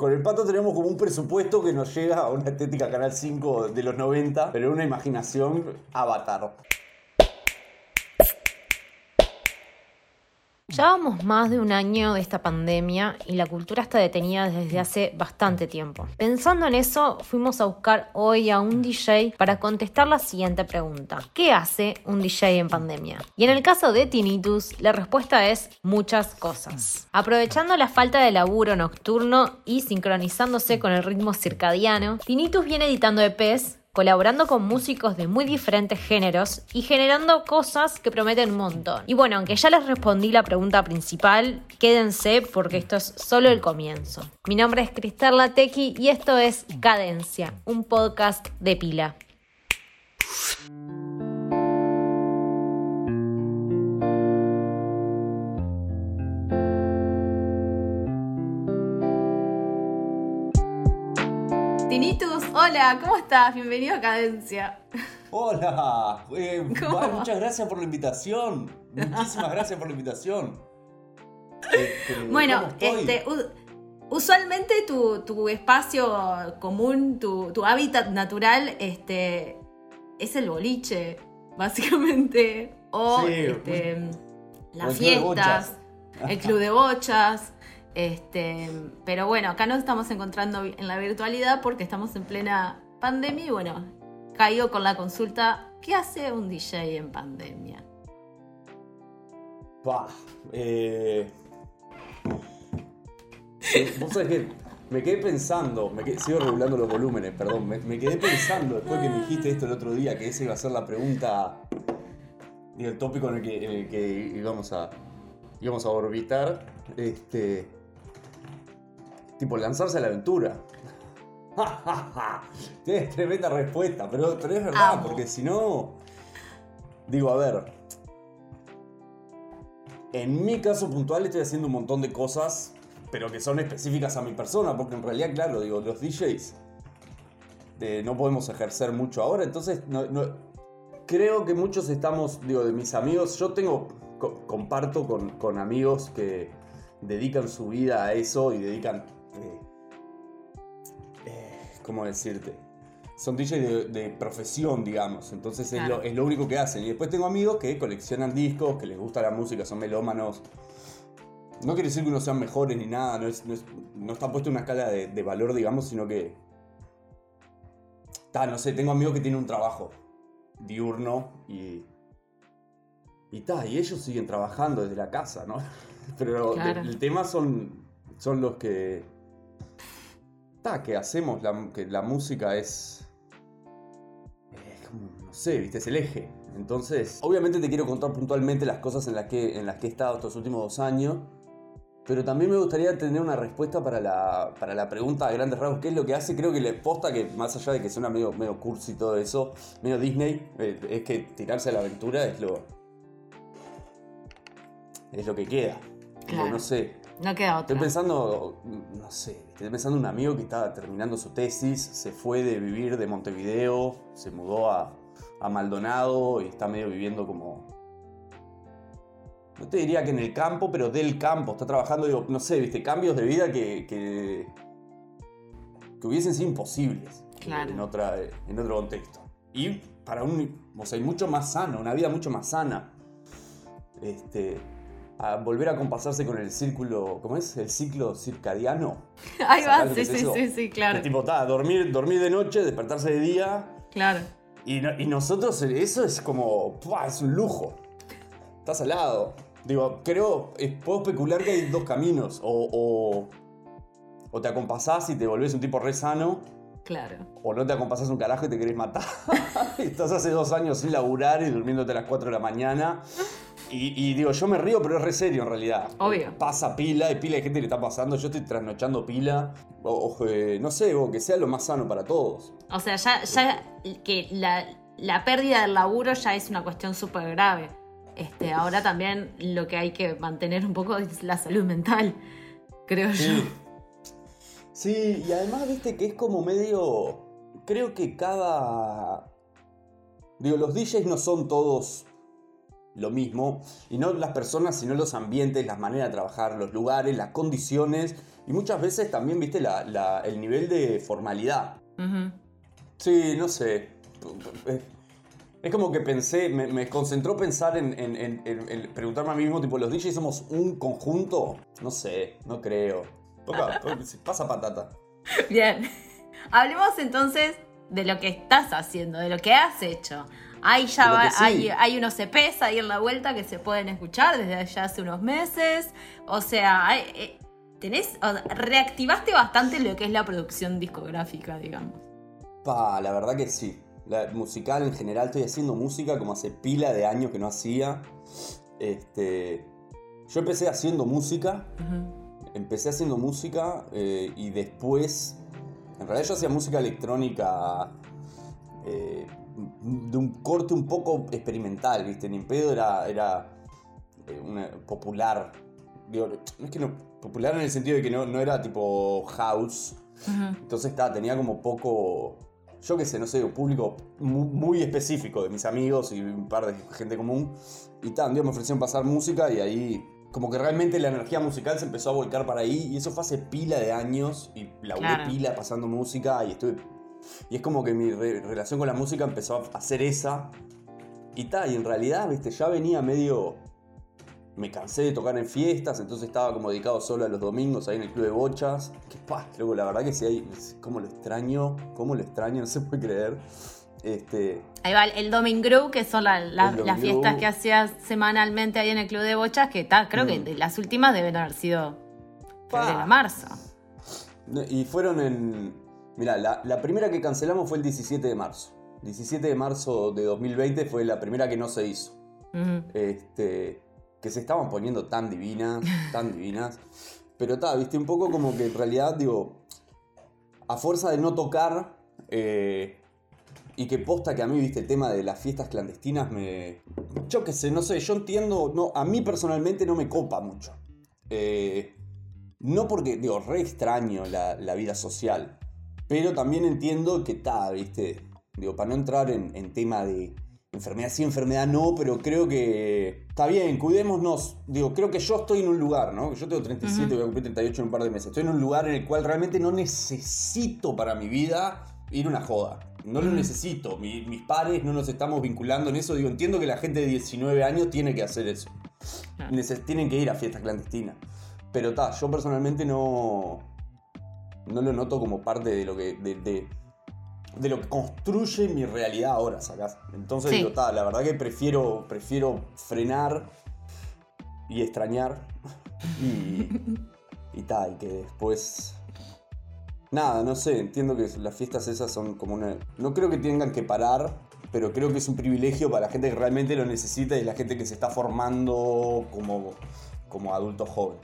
Con el pato tenemos como un presupuesto que nos llega a una estética Canal 5 de los 90, pero una imaginación avatar. Llevamos más de un año de esta pandemia y la cultura está detenida desde hace bastante tiempo. Pensando en eso, fuimos a buscar hoy a un DJ para contestar la siguiente pregunta. ¿Qué hace un DJ en pandemia? Y en el caso de Tinnitus, la respuesta es muchas cosas. Aprovechando la falta de laburo nocturno y sincronizándose con el ritmo circadiano, Tinnitus viene editando EPs colaborando con músicos de muy diferentes géneros y generando cosas que prometen un montón. Y bueno, aunque ya les respondí la pregunta principal, quédense porque esto es solo el comienzo. Mi nombre es Cristal Latequi y esto es Cadencia, un podcast de pila. Tinitus, hola, ¿cómo estás? Bienvenido a Cadencia. Hola, eh, muchas gracias por la invitación. Muchísimas gracias por la invitación. Este, bueno, este, usualmente tu, espacio común, tu, hábitat natural, este, es el boliche, básicamente. O este, las fiestas, el club de bochas. Este, pero bueno, acá nos estamos encontrando en la virtualidad porque estamos en plena pandemia y bueno, caigo con la consulta, ¿qué hace un DJ en pandemia? Bah, eh... Vos sabés que me quedé pensando, me sigo regulando los volúmenes, perdón, me, quedé pensando después que me dijiste esto el otro día, que esa iba a ser la pregunta, y el tópico en el que, en íbamos, a, íbamos a orbitar. Este, Tipo, lanzarse a la aventura. Tienes tremenda respuesta, pero, pero es verdad, porque si no. Digo, a ver. En mi caso puntual estoy haciendo un montón de cosas, pero que son específicas a mi persona, porque en realidad, claro, digo, los DJs no podemos ejercer mucho ahora, entonces no, creo que muchos estamos, digo, de mis amigos, yo tengo, comparto con, con amigos que dedican su vida a eso y dedican ¿cómo decirte? Son DJs de, profesión, digamos. Entonces es, lo, único que hacen. Y después tengo amigos que coleccionan discos, que les gusta la música, son melómanos. No quiere decir que uno sean mejores ni nada, no, está puesto en una escala de, valor, digamos, sino que. no sé, tengo amigos que tienen un trabajo diurno y. Y ta, y ellos siguen trabajando desde la casa, ¿no? Pero el tema son, son los que que hacemos, la, que la música es, no sé, viste, es el eje. Entonces, obviamente te quiero contar puntualmente las cosas en las que, en las que he estado estos últimos dos años, pero también me gustaría tener una respuesta para la, para la pregunta de grandes rasgos, ¿qué es lo que hace? Creo que le posta que, más allá de que suena medio, medio cursi y todo eso, medio Disney, eh, es que tirarse a la aventura es lo, es lo que queda. no sé, no queda otra. Estoy pensando, no sé, estoy pensando en un amigo que estaba terminando su tesis, se fue de vivir de Montevideo, se mudó a, Maldonado y está medio viviendo como... No te diría que en el campo, pero del campo, está trabajando, digo, no sé, viste, cambios de vida que, que, hubiesen sido imposibles claro. en, otra, en otro contexto. Y para un, o sea, mucho más sano, una vida mucho más sana. Este, a volver a compasarse con el círculo, ¿cómo es? El ciclo circadiano. Ahí va, sí, sí, sí, sí, claro. Tipo, está, dormir, dormir de noche, despertarse de día. Claro. Y, y nosotros, eso es como, es un lujo. Estás al lado. Digo, creo, puedo especular que hay dos caminos. O, o, o te acompasás y te volvés un tipo re sano. Claro. O no te acompasás un carajo y te querés matar. Estás hace dos años sin laburar y durmiéndote a las 4 de la mañana Y, digo, yo me río, pero es re serio en realidad. Obvio. Pasa pila, y pila de gente que le está pasando. Yo estoy trasnochando pila. O, eh, no sé, o que sea lo más sano para todos. O sea, ya, ya que la, la pérdida del laburo ya es una cuestión súper grave. Este, ahora también lo que hay que mantener un poco es la salud mental, creo yo. Sí, y además viste que es como medio. Creo que cada. Digo, los DJs no son todos lo mismo, y no las personas, sino los ambientes, las maneras de trabajar, los lugares, las condiciones, y muchas veces también, viste, el nivel de formalidad. Sí, no sé. Es como que pensé, me, concentró pensar en, preguntarme a mí mismo, tipo, ¿los DJs somos un conjunto? No sé, no creo. pasa patata. Bien. Hablemos entonces de lo que estás haciendo, de lo que has hecho. Hay ya hay, hay, unos EPs ahí en la vuelta que se pueden escuchar desde ya hace unos meses. O sea, eh, tenés, reactivaste bastante lo que es la producción discográfica, digamos. Pa, la verdad que sí la musical en general, estoy haciendo música como hace pila de años que no hacía. Este, yo empecé haciendo música, empecé haciendo música eh, y después, en realidad yo hacía música electrónica eh, de un corte un poco experimental, ¿viste? Ni pedo era, era eh, popular. no es que no, popular en el sentido de que no, no era tipo house. Entonces estaba, tenía como poco yo qué sé, no sé, un público muy, específico de mis amigos y un par de gente común. Y un día me ofrecieron pasar música y ahí como que realmente la energía musical se empezó a volcar para ahí y eso fue hace pila de años y la claro. pila pasando música y estuve... Y es como que mi relación con la música empezó a ser esa. Y tal, y en realidad, viste, ya venía medio me cansé de tocar en fiestas, entonces estaba como dedicado solo a los domingos ahí en el club de bochas. Que pa, luego la verdad que sí hay, cómo lo extraño, cómo lo extraño, no se puede creer. Este, ahí va el Domingo, que son las fiestas que hacías semanalmente ahí en el club de bochas, que tal, creo que mm. las últimas deben haber sido febrero marzo. Y fueron en. Mira, la, primera que cancelamos fue el 17 de marzo. 17 de marzo de 2020 fue la primera que no se hizo. Este que se estaban poniendo tan divinas, tan divinas. Pero está, viste, un poco como que en realidad, digo, a fuerza de no tocar, eh, y que posta que a mí, viste, el tema de las fiestas clandestinas me... Yo qué sé, no sé, yo entiendo, no, a mí personalmente no me copa mucho. Eh, no porque, digo, re extraño la, vida social, pero también entiendo que está, viste, digo, para no entrar en tema de enfermedad sí, enfermedad no, pero creo que está bien, cuidémonos. Digo, creo que yo estoy en un lugar, ¿no? Yo tengo 37, voy a cumplir 38 en un par de meses. Estoy en un lugar en el cual realmente no necesito para mi vida ir una joda. No lo necesito. mis pares no nos estamos vinculando en eso. Digo, entiendo que la gente de 19 años tiene que hacer eso. tienen que ir a fiestas clandestinas. Pero está, yo personalmente no. No lo noto como parte de lo que. de, de lo que construye mi realidad ahora, ¿sacás? Entonces, digo, la verdad que prefiero, prefiero frenar y extrañar y, y tal, y que después... Nada, no sé, entiendo que las fiestas esas son como una... No creo que tengan que parar, pero creo que es un privilegio para la gente que realmente lo necesita y la gente que se está formando como, como adulto joven.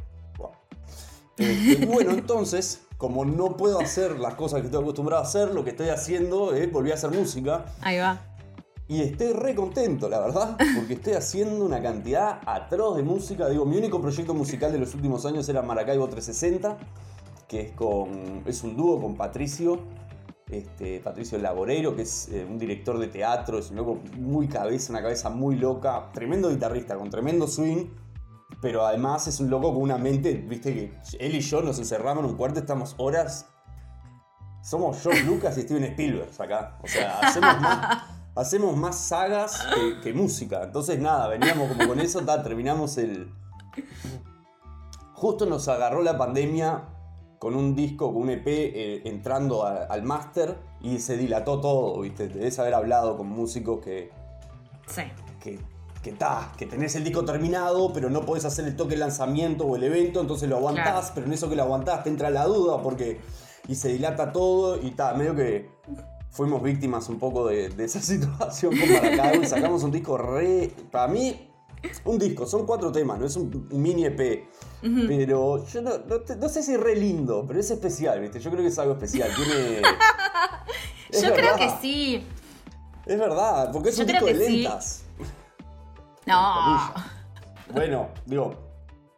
Este, bueno, entonces, como no puedo hacer las cosas que estoy acostumbrado a hacer, lo que estoy haciendo es volver a hacer música. Ahí va. Y estoy re contento, la verdad, porque estoy haciendo una cantidad atroz de música. Digo, mi único proyecto musical de los últimos años era Maracaibo 360, que es, con, es un dúo con Patricio, este, Patricio Laboreiro, que es eh, un director de teatro, es un loco muy cabeza, una cabeza muy loca, tremendo guitarrista, con tremendo swing pero además es un loco con una mente, viste que él y yo nos encerramos en un cuarto, estamos horas. Somos John Lucas y Steven Spielberg acá. O sea, hacemos más, sagas que, música. Entonces, nada, veníamos como con eso, terminamos el. Justo nos agarró la pandemia con un disco, con un EP eh, entrando al máster y se dilató todo, ¿viste? Debes haber hablado con músicos que. Sí. Que que que tenés el disco terminado, pero no podés hacer el toque de lanzamiento o el evento, entonces lo aguantás, pero en eso que lo aguantás te entra la duda porque. y se dilata todo y está, medio que fuimos víctimas un poco de, esa situación con Maracaibo y sacamos un disco re. Para mí, un disco, son cuatro temas, no es un, un mini EP. Pero yo no, no te- no sé si es re lindo, pero es especial, ¿viste? Yo creo que es algo especial. Tiene. Es Yo creo que sí. Es verdad, porque es Yo un disco de sí. No. Bueno, digo,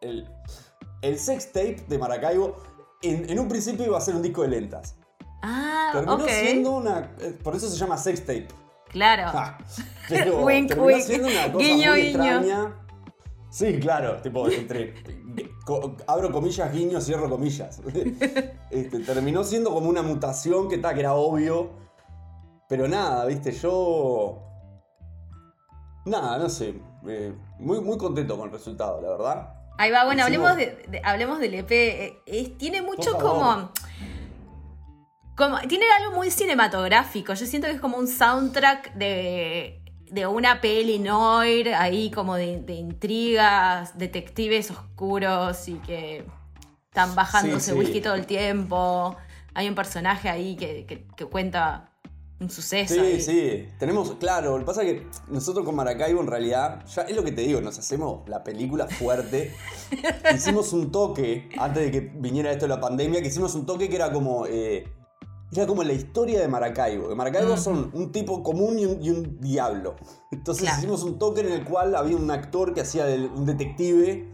el, el sex tape de Maracaibo en, en un principio iba a ser un disco de lentas. Ah, Terminó siendo una. eh, Por eso se llama sex tape. Claro. Ja. Pero Wink, terminó wink. siendo una cosa Guiño, muy guiño. extraña. Sí, claro, tipo, entre. co- abro comillas, guiño, cierro comillas. Este, terminó siendo como una mutación que, ta, que era obvio. Pero nada, viste, yo. Nada, no sé. Eh, muy, muy contento con el resultado, la verdad. Ahí va, bueno, Hicimos- hablemos, de, de- hablemos del EP. Eh, es- tiene mucho como, como. Tiene algo muy cinematográfico. Yo siento que es como un soundtrack de, de una peli noir, ahí como de, de intrigas, detectives oscuros y que están bajándose Sí, sí. whisky todo el tiempo. Hay un personaje ahí que, que- que cuenta un suceso. Sí, ahí. sí. Tenemos, claro, lo que pasa es que nosotros con Maracaibo en realidad, ya es lo que te digo, nos hacemos la película fuerte. hicimos un toque, antes de que viniera esto de la pandemia, que hicimos un toque que era como. eh, era como la historia de Maracaibo. De Maracaibo son un tipo común y un, y un diablo. Entonces Claro. hicimos un toque en el cual había un actor que hacía del- un detective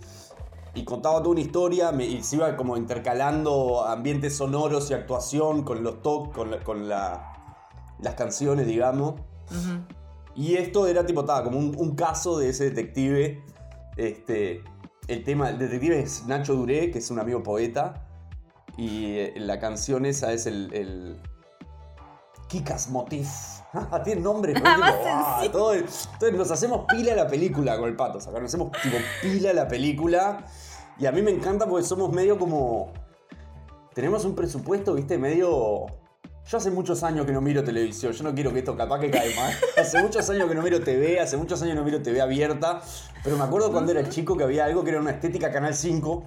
y contaba toda una historia me- y se iba como intercalando ambientes sonoros y actuación con los toques, con, la- con la- las canciones, digamos. Y esto era tipo, estaba como un, un caso de ese detective. Este, el tema, el detective es Nacho Duré, que es un amigo poeta. Y eh, la canción esa es el. el Kikas Motif. Tiene nombre, ¿no? Ah, Tipo, ah, todo entonces nos hacemos pila a la película con el pato. Acá nos hacemos tipo pila a la película. Y a mí me encanta porque somos medio como. Tenemos un presupuesto, viste, medio. Yo hace muchos años que no miro televisión, yo no quiero que esto capaz que cae mal. Hace muchos años que no miro TV, hace muchos años que no miro TV abierta, pero me acuerdo cuando era chico que había algo que era una estética Canal 5,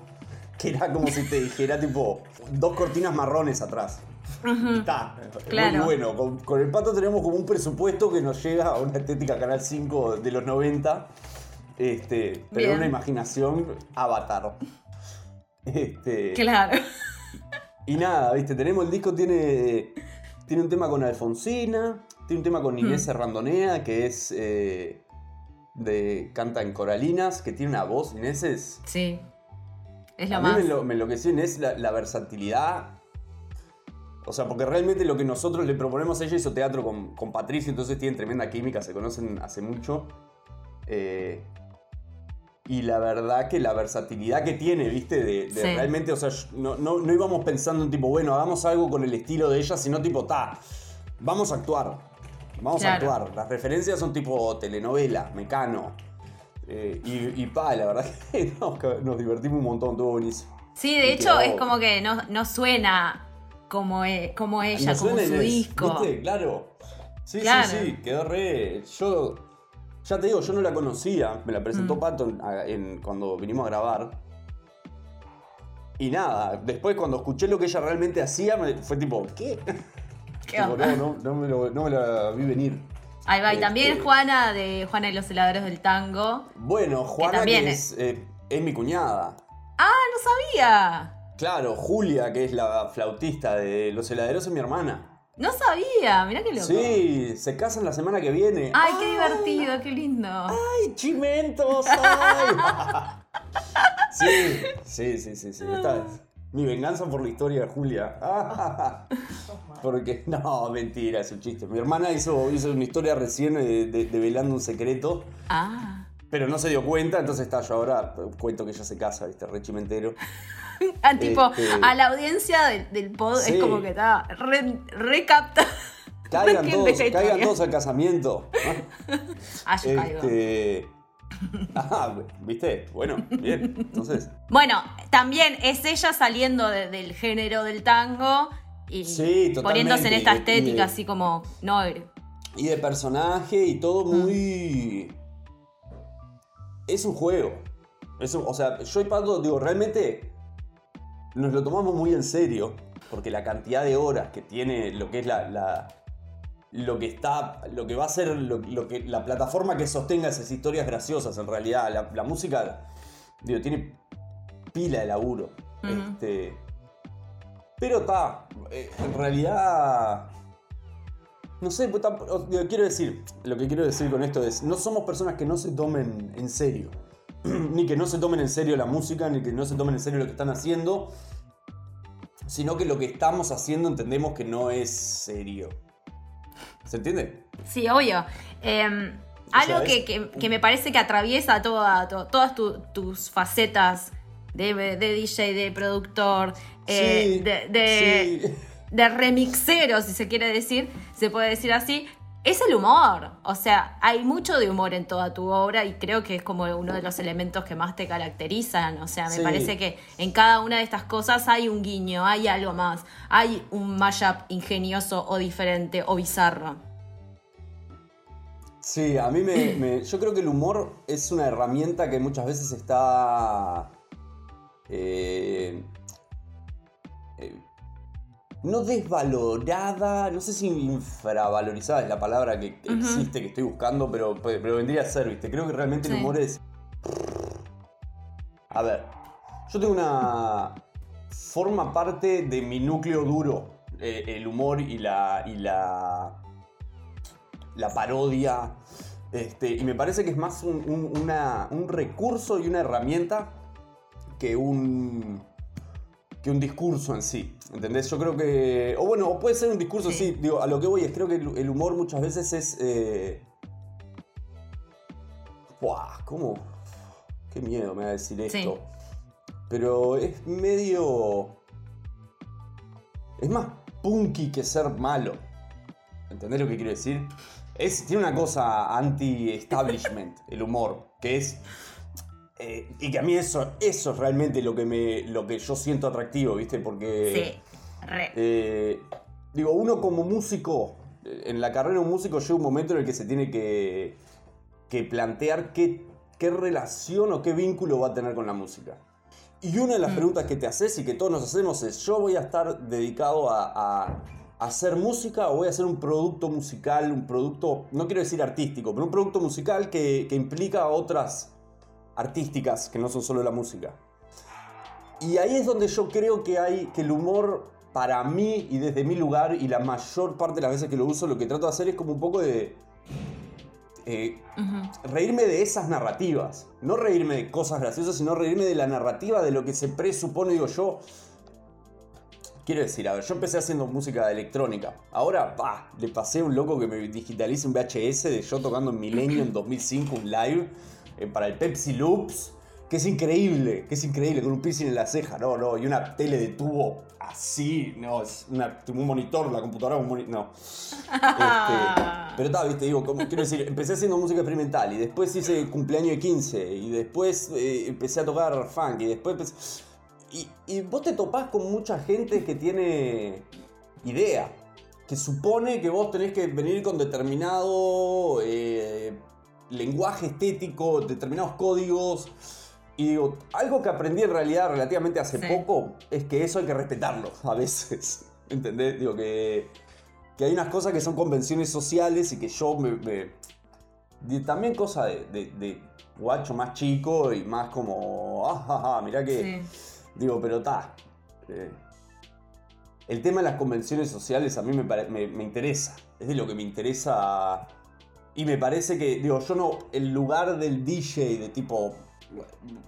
que era como si te dijera tipo dos cortinas marrones atrás. Y está, Claro. muy bueno. Con, con el pato tenemos como un presupuesto que nos llega a una estética Canal 5 de los 90, este, pero Bien. una imaginación avatar. Este, Claro. Y nada, viste, tenemos el disco, tiene, tiene un tema con Alfonsina, tiene un tema con Inés Hmm. Serrandonea, que es eh, de canta en Coralinas, que tiene una voz, Inés es... Sí. Es lo a mí más. me, enlo- me enloqueció Inés la, la versatilidad. O sea, porque realmente lo que nosotros le proponemos, ella hizo teatro con, con Patricia, entonces tienen tremenda química, se conocen hace mucho. Eh, y la verdad que la versatilidad que tiene, viste, de, de Sí. realmente, o sea, no, no, no íbamos pensando en tipo, bueno, hagamos algo con el estilo de ella, sino tipo, ta, vamos a actuar. Vamos a actuar. Las referencias son tipo telenovela, mecano. Eh, y, y pa, la verdad que nos, nos divertimos un montón, estuvo buenísimo. Sí, de Y hecho quedó- es como que no, no suena como, e- como ella, como su disco. ¿Viste? Claro. Sí, Claro. sí, sí, quedó re. Yo. Ya te digo, yo no la conocía. Me la presentó Mm. Pato en- en- cuando vinimos a grabar. Y nada, después cuando escuché lo que ella realmente hacía, me- fue tipo, ¿qué? ¿Qué Tipo, onda? no, no, no me, lo- no me la vi venir. Ahí va, y también Este- Juana de Juana y los heladeros del tango. Bueno, Juana, que, también es, eh, es mi cuñada. ¡Ah, no sabía! Claro, Julia, que es la flautista de Los Heladeros, es mi hermana. No sabía, mirá qué loco. Sí, se casan la semana que viene. Ay, qué divertido, qué lindo. ¡Ay, chimentos! ¡Ay! sí, sí, sí, sí, sí. Esta es mi venganza por la historia de Julia. Porque, no, mentira, es un chiste. Mi hermana hizo, hizo una historia recién de, de- develando un secreto, Ah. pero no se dio cuenta, entonces está, yo ahora cuento que ella se casa, ¿viste? Re chimentero. Ah, tipo, Este- a la audiencia del, del pod Sí. es como que está re, recapta. Caigan todos, caigan todos al casamiento. Ah, yo caigo. Este. Ah, ¿viste? Bueno, bien. Entonces. Bueno, también es ella saliendo de- del género del tango y Sí, poniéndose en esta de- estética así como noir. Y de personaje y todo Mm. muy. Es un juego. Es un- o sea, yo y Pato, digo, realmente nos lo tomamos muy en serio. Porque la cantidad de horas que tiene lo que es la, la, lo que está, lo que va a ser, lo, que, la plataforma que sostenga esas historias graciosas en realidad. La, música, digo, tiene pila de laburo. este, pero está, eh, en realidad, no sé, pues, quiero decir, lo que quiero decir con esto es, no somos personas que no se tomen en serio. ni que no se tomen en serio la música, ni que no se tomen en serio lo que están haciendo, sino que lo que estamos haciendo entendemos que no es serio. ¿Se entiende? Sí, obvio. Em, algo que, me parece que atraviesa toda, todas tus facetas de, de, DJ, de productor, eh, de, de, de remixero, si se quiere decir, se puede decir así, es el humor. O sea, hay mucho de humor en toda tu obra y creo que es como uno de los elementos que más te caracterizan. O sea, me parece que en cada una de estas cosas hay un guiño, hay algo más, hay un mashup ingenioso o diferente o bizarro. Sí, a mí me, Yo creo que el humor es una herramienta que muchas veces está. Eh, no desvalorada, no sé si infravalorizada es la palabra que existe, que estoy buscando, pero, pero vendría a ser, ¿viste? Creo que realmente el humor es... A ver, yo tengo una... Forma parte de mi núcleo duro, eh, el humor y la... Y la, la parodia. Este, y me parece que es más un recurso y una herramienta que un que un discurso en sí. ¿Entendés? Yo creo que. O bueno, puede ser un discurso, sí. Digo, a lo que voy es creo que el humor muchas veces es. Eh... Buah, ¿cómo? Qué miedo me va a decir esto. Pero es medio. Es más punky que ser malo. ¿Entendés lo que quiero decir? Es, tiene una cosa anti-establishment, el humor, que es eh, y que a mí eso, eso es realmente lo que, me, lo que yo siento atractivo, ¿viste? Porque. Sí, eh, digo, uno como músico, en la carrera de un músico llega un momento en el que se tiene que, que plantear qué, qué relación o qué vínculo va a tener con la música. Y una de las mm. preguntas que te haces y que todos nos hacemos es: ¿yo voy a estar dedicado a, hacer música o voy a hacer un producto musical, un producto, no quiero decir artístico, pero un producto musical que, que implica otras artísticas que no son solo la música. Y ahí es donde yo creo que hay que el humor para mí y desde mi lugar y la mayor parte de las veces que lo uso lo que trato de hacer es como un poco de eh, reírme de esas narrativas. No reírme de cosas graciosas, sino reírme de la narrativa de lo que se presupone, digo yo. Quiero decir, a ver, yo empecé haciendo música electrónica. Ahora, pa, le pasé a un loco que me digitalice un VHS de yo tocando en Milenio en 2005, un live eh, para el Pepsi Loops, que es increíble, que es increíble, con un piercing en la ceja, no, no, y una tele de tubo así, no, es un monitor, la computadora un monitor, no. Este, pero estaba, viste, digo, quiero decir, empecé haciendo música experimental y después hice cumpleaños de 15 y después eh, empecé a tocar funk y después Y, vos te topás con mucha gente que tiene idea, que supone que vos tenés que venir con determinado eh, lenguaje estético, determinados códigos. Y digo, algo que aprendí en realidad relativamente hace poco es que eso hay que respetarlo a veces. ¿Entendés? Digo que, que hay unas cosas que son convenciones sociales y que yo me. también cosa de, de, guacho más chico y más como. Ah, mirá que. Digo, pero está. Eh, el tema de las convenciones sociales a mí me, me, me interesa. Es de lo que me interesa y me parece que, digo, yo no, el lugar del DJ de tipo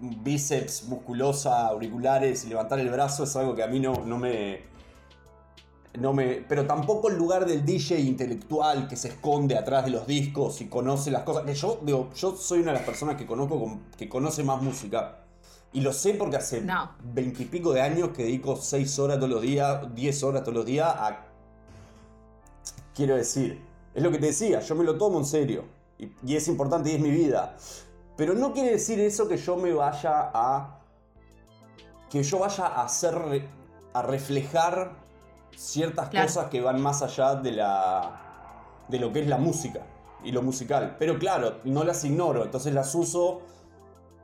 bíceps, musculosa, auriculares y levantar el brazo es algo que a mí no, no me... No me, pero tampoco el lugar del DJ intelectual que se esconde atrás de los discos y conoce las cosas. Que yo, digo, yo soy una de las personas que conozco que conoce más música. Y lo sé porque hace veintipico de años que dedico seis horas todos los días, diez horas todos los días a. Quiero decir, es lo que te decía, yo me lo tomo en serio. Y, es importante y es mi vida. Pero no quiere decir eso que yo me vaya a. que yo vaya a hacer. a reflejar ciertas cosas que van más allá de la. de lo que es la música y lo musical. Pero claro, no las ignoro, entonces las uso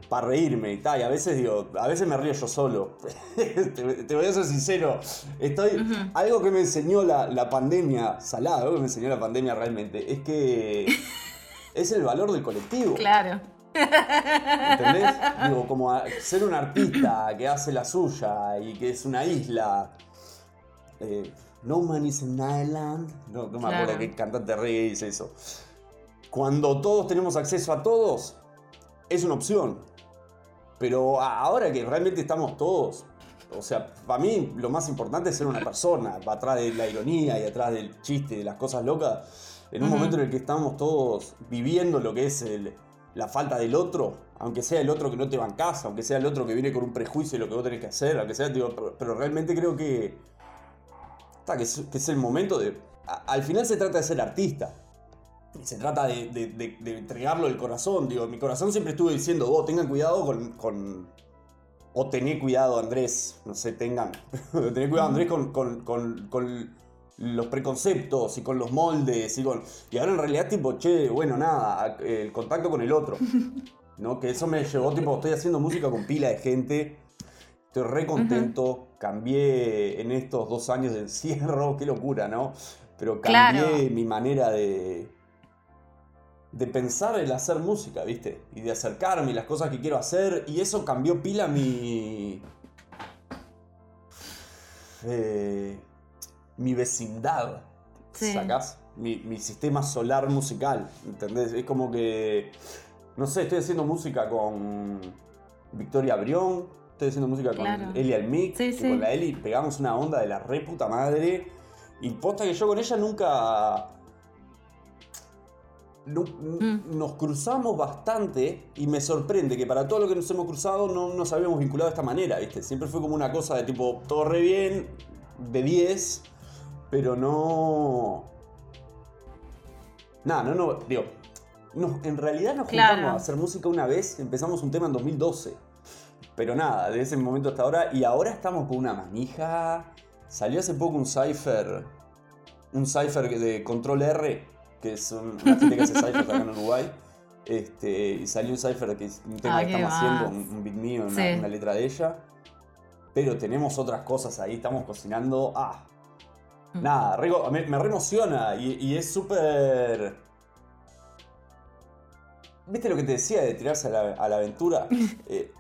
para reírme y tal. Y a veces digo, a veces me río yo solo. te, voy a ser sincero. Estoy. Algo que me enseñó la, la, pandemia, salada, algo que me enseñó la pandemia realmente, es que es el valor del colectivo. Claro. ¿Entendés? Digo, como ser un artista que hace la suya y que es una isla. Eh, no Man is an Island. No, me acuerdo qué cantante reggae dice eso. Cuando todos tenemos acceso a todos, es una opción. Pero ahora que realmente estamos todos, o sea, para mí lo más importante es ser una persona, atrás de la ironía y atrás del chiste, de las cosas locas. En un momento en el que estamos todos viviendo lo que es la falta del otro, aunque sea el otro que no te va en casa, aunque sea el otro que viene con un prejuicio de lo que vos tenés que hacer, aunque sea, pero, realmente creo que, que, es, el momento de... al final se trata de ser artista se trata de, entregarlo el corazón. Digo, mi corazón siempre estuvo diciendo, vos tengan cuidado con, O tené cuidado, Andrés. No sé, tengan. tené cuidado, Andrés, con, los preconceptos y con los moldes. Y, con, y ahora en realidad, tipo, che, bueno, nada, el contacto con el otro. ¿No? Que eso me llevó, tipo, estoy haciendo música con pila de gente. Estoy re contento. Cambié en estos dos años de encierro. Qué locura, ¿no? Pero cambié mi manera de de pensar el hacer música, ¿viste? Y de acercarme y las cosas que quiero hacer. Y eso cambió pila mi. Eh, mi vecindad. ¿Sacás? Mi, sistema solar musical. ¿Entendés? Es como que. No sé, estoy haciendo música con Victoria Brión. Estoy haciendo música con Eli Almic. Sí, Con la Eli pegamos una onda de la re puta madre. Y posta que yo con ella nunca Mm. nos cruzamos bastante y me sorprende que para todo lo que nos hemos cruzado no nos habíamos vinculado de esta manera, ¿viste? Siempre fue como una cosa de tipo, todo re bien, de 10, pero no... Nada, no, no, digo, en realidad nos juntamos a hacer música una vez, empezamos un tema en 2012. Pero nada, de ese momento hasta ahora, y ahora estamos con una manija. Salió hace poco un cipher, un cipher de control R, que es una gente que hace Cypher acá en Uruguay. Este, y salió un Cypher que un tema que estamos haciendo, un, beat mío, una, letra de ella. Pero tenemos otras cosas ahí, estamos cocinando. Ah, mm. nada, me, me re emociona y, es súper. ¿Viste lo que te decía de tirarse a la, aventura? Eh,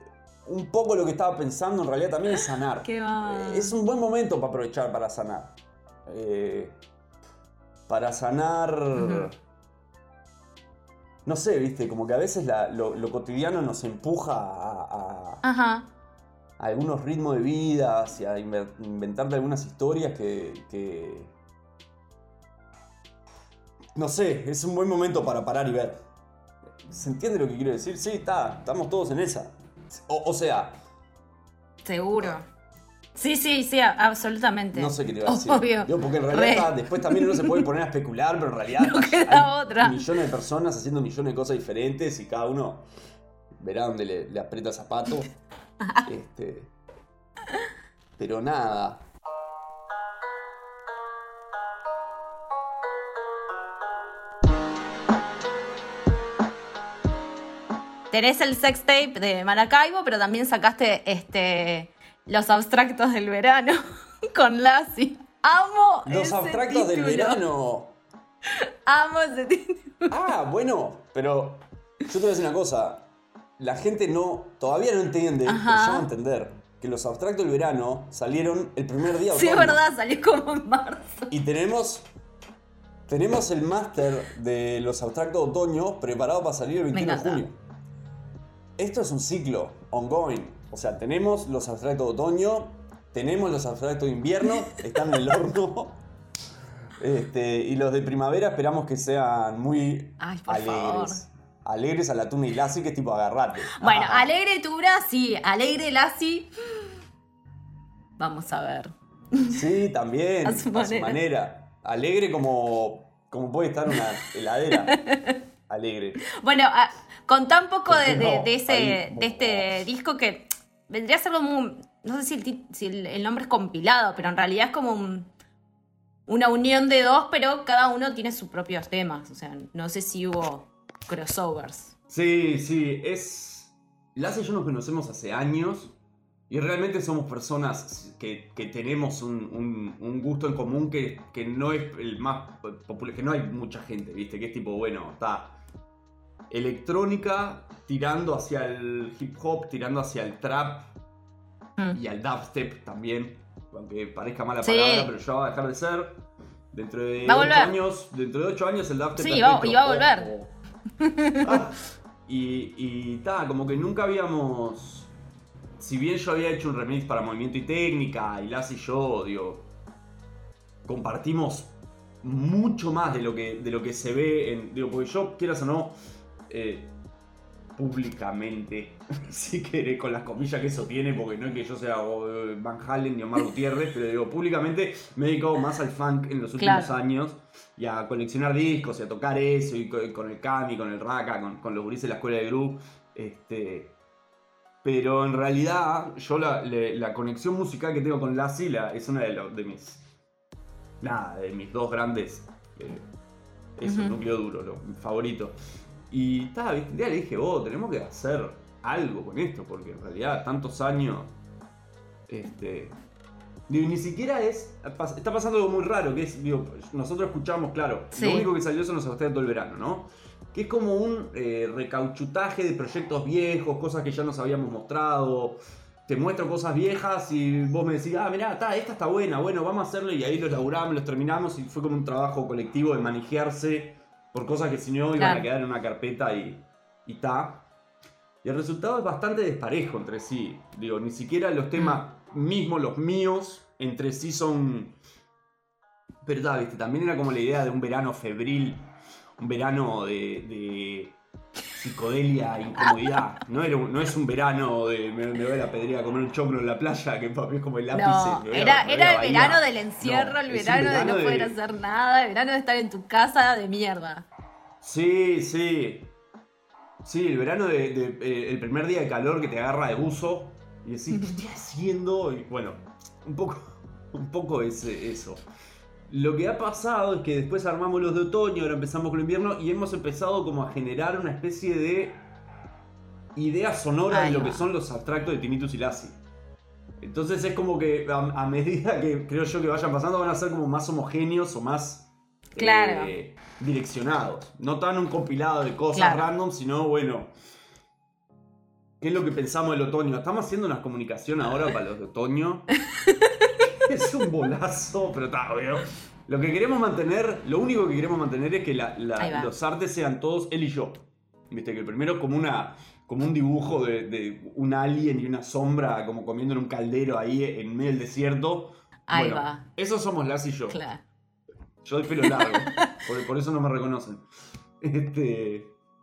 un poco lo que estaba pensando en realidad también es sanar. Qué eh, es un buen momento para aprovechar para sanar. Eh, para sanar... No sé, viste, como que a veces lo, cotidiano nos empuja a, a, algunos ritmos de vida, hacia inventarte algunas historias que, No sé, es un buen momento para parar y ver. ¿Se entiende lo que quiero decir? Sí, está, estamos todos en esa. O, o sea... Seguro. Sí, sí, sí, absolutamente. No sé qué te iba a decir. Obvio. porque en realidad después también uno se puede poner a especular, pero en realidad no queda otra. millones de personas haciendo millones de cosas diferentes y cada uno verá dónde le, aprieta zapato. este, pero nada. Tenés el sex tape de Maracaibo, pero también sacaste este los abstractos del verano con Lassie. Amo Los abstractos del verano. Amo ese título. Ah, bueno, pero yo te voy a decir una cosa. La gente no, todavía no entiende, pero ya va a entender que los abstractos del verano salieron el primer día. Sí, es verdad, salió como en marzo. Y tenemos, tenemos el máster de los abstractos de otoño preparado para salir el 21 de junio. Esto es un ciclo ongoing. O sea, tenemos los abstractos de otoño, tenemos los abstractos de invierno, están en el horno. Este, y los de primavera esperamos que sean muy alegres. Alegres a la tuna y lassi, que es tipo agarrate. Bueno, alegre tuna, sí. Alegre lassi. Vamos a ver. Sí, también. a su, manera. Alegre como, como puede estar una heladera. Alegre. Bueno, con tan poco de, ese, de este disco que vendría a ser como un, no sé si, el, nombre es compilado, pero en realidad es como una unión de dos, pero cada uno tiene sus propios temas. O sea, no sé si hubo crossovers. Sí, sí, es... Lasse y yo nos conocemos hace años y realmente somos personas que, tenemos un, gusto en común que, no es el más popular, que no hay mucha gente, ¿viste? Que es tipo, bueno, está electrónica tirando hacia el hip hop, tirando hacia el trap mm. y al dubstep también, aunque parezca mala palabra, pero ya va a dejar de ser. Dentro de 8 años, dentro de 8 años el dubstep Sí, va, y va a volver. Ah, y está, como que nunca habíamos si bien yo había hecho un remix para Movimiento y Técnica, y Las y yo, digo, compartimos mucho más de lo que, de lo que se ve en. Digo, porque yo, quieras o no, eh, públicamente, si querés, con las comillas que eso tiene, porque no es que yo sea eh, Van Halen ni Omar Gutiérrez, pero digo, públicamente me he dedicado más al funk en los últimos años y a coleccionar discos y a tocar eso, y con, el Cami, con el Raka, con, con los gurises de la escuela de Gru. Este, pero en realidad, yo la, conexión musical que tengo con Lassie es una de, de mis. Nada, de mis dos grandes. Eh, eso, núcleo duro, lo favorito. Y estaba, un día le dije, oh, tenemos que hacer algo con esto, porque en realidad tantos años. Este. ni siquiera es. Está pasando algo muy raro, que es, digo, nosotros escuchamos, claro, lo único que salió son los de todo el verano, ¿no? que es como un eh, recauchutaje de proyectos viejos, cosas que ya nos habíamos mostrado. Te muestro cosas viejas y vos me decís, ah, mirá, esta está buena, bueno, vamos a hacerlo y ahí los laburamos, los terminamos y fue como un trabajo colectivo de manejarse por cosas que si no iban a quedar en una carpeta y, y ta. Y el resultado es bastante desparejo entre sí. Digo, ni siquiera los temas mismos, los míos, entre sí son... Verdad, ¿viste? También era como la idea de un verano febril un verano de, psicodelia, incomodidad. No, era no es un verano de me, voy a la pedría a comer un choclo en la playa, que papi es como el lápiz. No, era, era el verano del encierro, el verano, de no poder hacer nada, el verano de estar en tu casa de mierda. Sí, sí. Sí, el verano de, eh, el primer día de calor que te agarra de buzo y decís, ¿qué estoy haciendo? Y bueno, un poco, un poco es eso. Lo que ha pasado es que después armamos los de otoño, ahora empezamos con el invierno y hemos empezado como a generar una especie de idea sonora de lo que son los abstractos de Tinnitus y Lassie. Entonces es como que a, medida que creo yo que vayan pasando van a ser como más homogéneos o más eh, direccionados. No tan un compilado de cosas random, sino bueno. ¿Qué es lo que pensamos del otoño? Estamos haciendo una comunicación ahora para los de otoño. un bolazo, pero está, obvio. Lo que queremos mantener, lo único que queremos mantener es que los artes sean todos él y yo. Viste, que el primero es como una como un dibujo de, un alien y una sombra como comiendo en un caldero ahí en medio del desierto. Ahí va. Esos somos Las y yo. Claro. Yo doy pelo largo. por, por, eso no me reconocen. Este.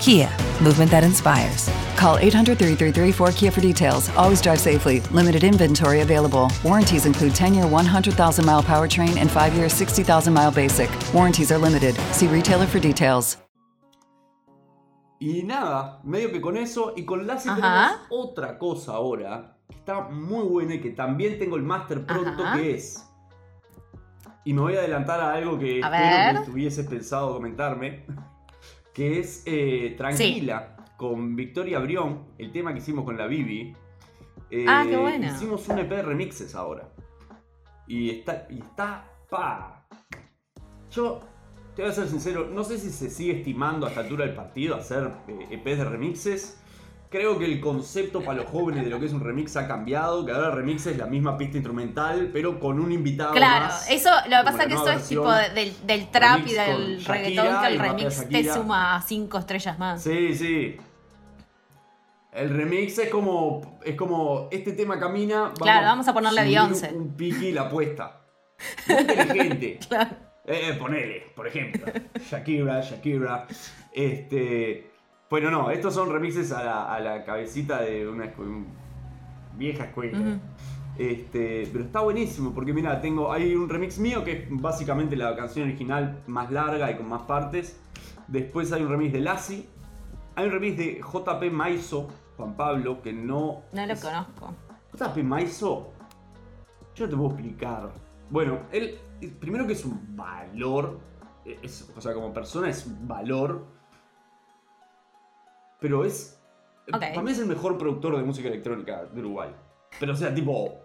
Kia, movement that inspires. Call 800 333 4KIA for details. Always drive safely. Limited inventory available. Warranties include 10 year 100,000 mile powertrain and 5 year 60,000 mile basic. Warranties are limited. See retailer for details. Y nada, medio que con eso y con Lassie tenemos otra cosa ahora que está muy buena y que también tengo el máster pronto que es. Y me voy a adelantar a algo que espero que tuvieses pensado comentarme, que es eh, Tranquila con Victoria Brión, el tema que hicimos con la Bibi. ah, qué eh, bueno. Hicimos un EP de remixes ahora. Y está, y está, pa. Yo te voy a ser sincero, no sé si se sigue estimando a esta altura del partido hacer EPs eh, e de remixes. Creo que el concepto para los jóvenes de lo que es un remix ha cambiado, que ahora el remix es la misma pista instrumental, pero con un invitado claro, eso, lo que pasa es que eso es tipo del, trap y del reggaetón, que el remix te suma cinco estrellas más. Sí, sí. El remix es como, es como, este tema camina. Vamos claro, vamos a ponerle a Beyoncé. Un, piqui y la apuesta. Muy inteligente. claro. Eh, ponele, por ejemplo. Shakira, Shakira. Este. Bueno, no, estos son remixes a la, cabecita de una vieja escuela. Este, pero está buenísimo porque mira, tengo hay un remix mío que es básicamente la canción original más larga y con más partes. Después hay un remix de Lassie. Hay un remix de JP Maizo, Juan Pablo, que no. No lo conozco. JP Maizo, yo no te puedo explicar. Bueno, él, primero que es un valor, o sea, como persona es un valor, pero es. Para mí es el mejor productor de música electrónica de Uruguay. Pero, o sea, tipo.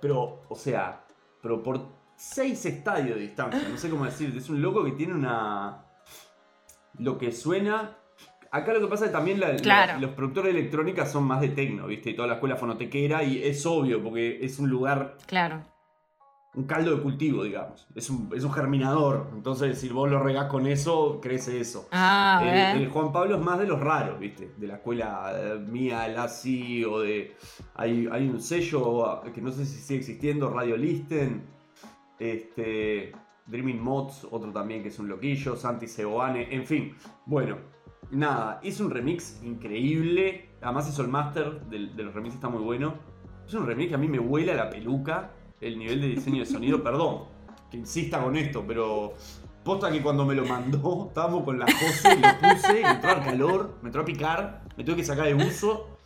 Pero, o sea, pero por seis estadios de distancia, no sé cómo decirte. Es un loco que tiene una. Lo que suena. Acá lo que pasa es que también los productores de electrónica son más de tecno, ¿viste? Y toda la escuela fonotequera, y es obvio, porque es un lugar. Claro un caldo de cultivo, digamos. Es un, germinador. Entonces, si vos lo regás con eso, crece eso. Ah, el, Juan Pablo es más de los raros, ¿viste? De la escuela eh, mía, el ASI, o de. Hay, hay un sello que no sé si sigue existiendo, Radio Listen. Este. Dreaming Mods, otro también que es un loquillo, Santi Seboane, en fin. Bueno, nada, hizo un remix increíble. Además hizo el master de, de los remixes, está muy bueno. Es un remix que a mí me huele a la peluca el nivel de diseño de sonido, perdón, que insista con esto, pero posta que cuando me lo mandó, estábamos con la Jose y lo puse, me entró al calor, me entró a picar, me tuve que sacar de uso.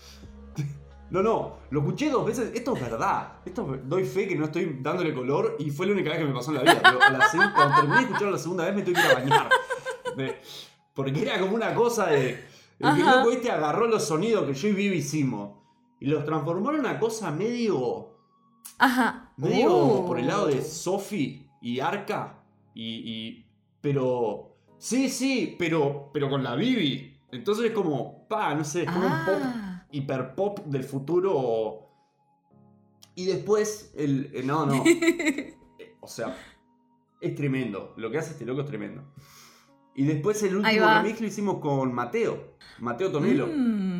No, no, lo escuché dos veces, esto es verdad, esto doy fe que no estoy dándole color y fue la única vez que me pasó en la vida, pero cuando terminé de escucharlo la segunda vez me tuve que ir a bañar. porque era como una cosa de... El que loco este agarró los sonidos que yo y Vivi hicimos y los transformó en una cosa medio Ajá. Medio por el lado de Sophie y Arca. Y, Pero. Sí, sí, pero, pero con la Bibi. Entonces es como. Pa, no sé, es como un pop. Ah. Hiper pop del futuro. Y después. El. Eh, no, no. O sea. Es tremendo. Lo que hace este loco es tremendo. Y después el último remix lo hicimos con Mateo. Mateo Tonelo. Mm.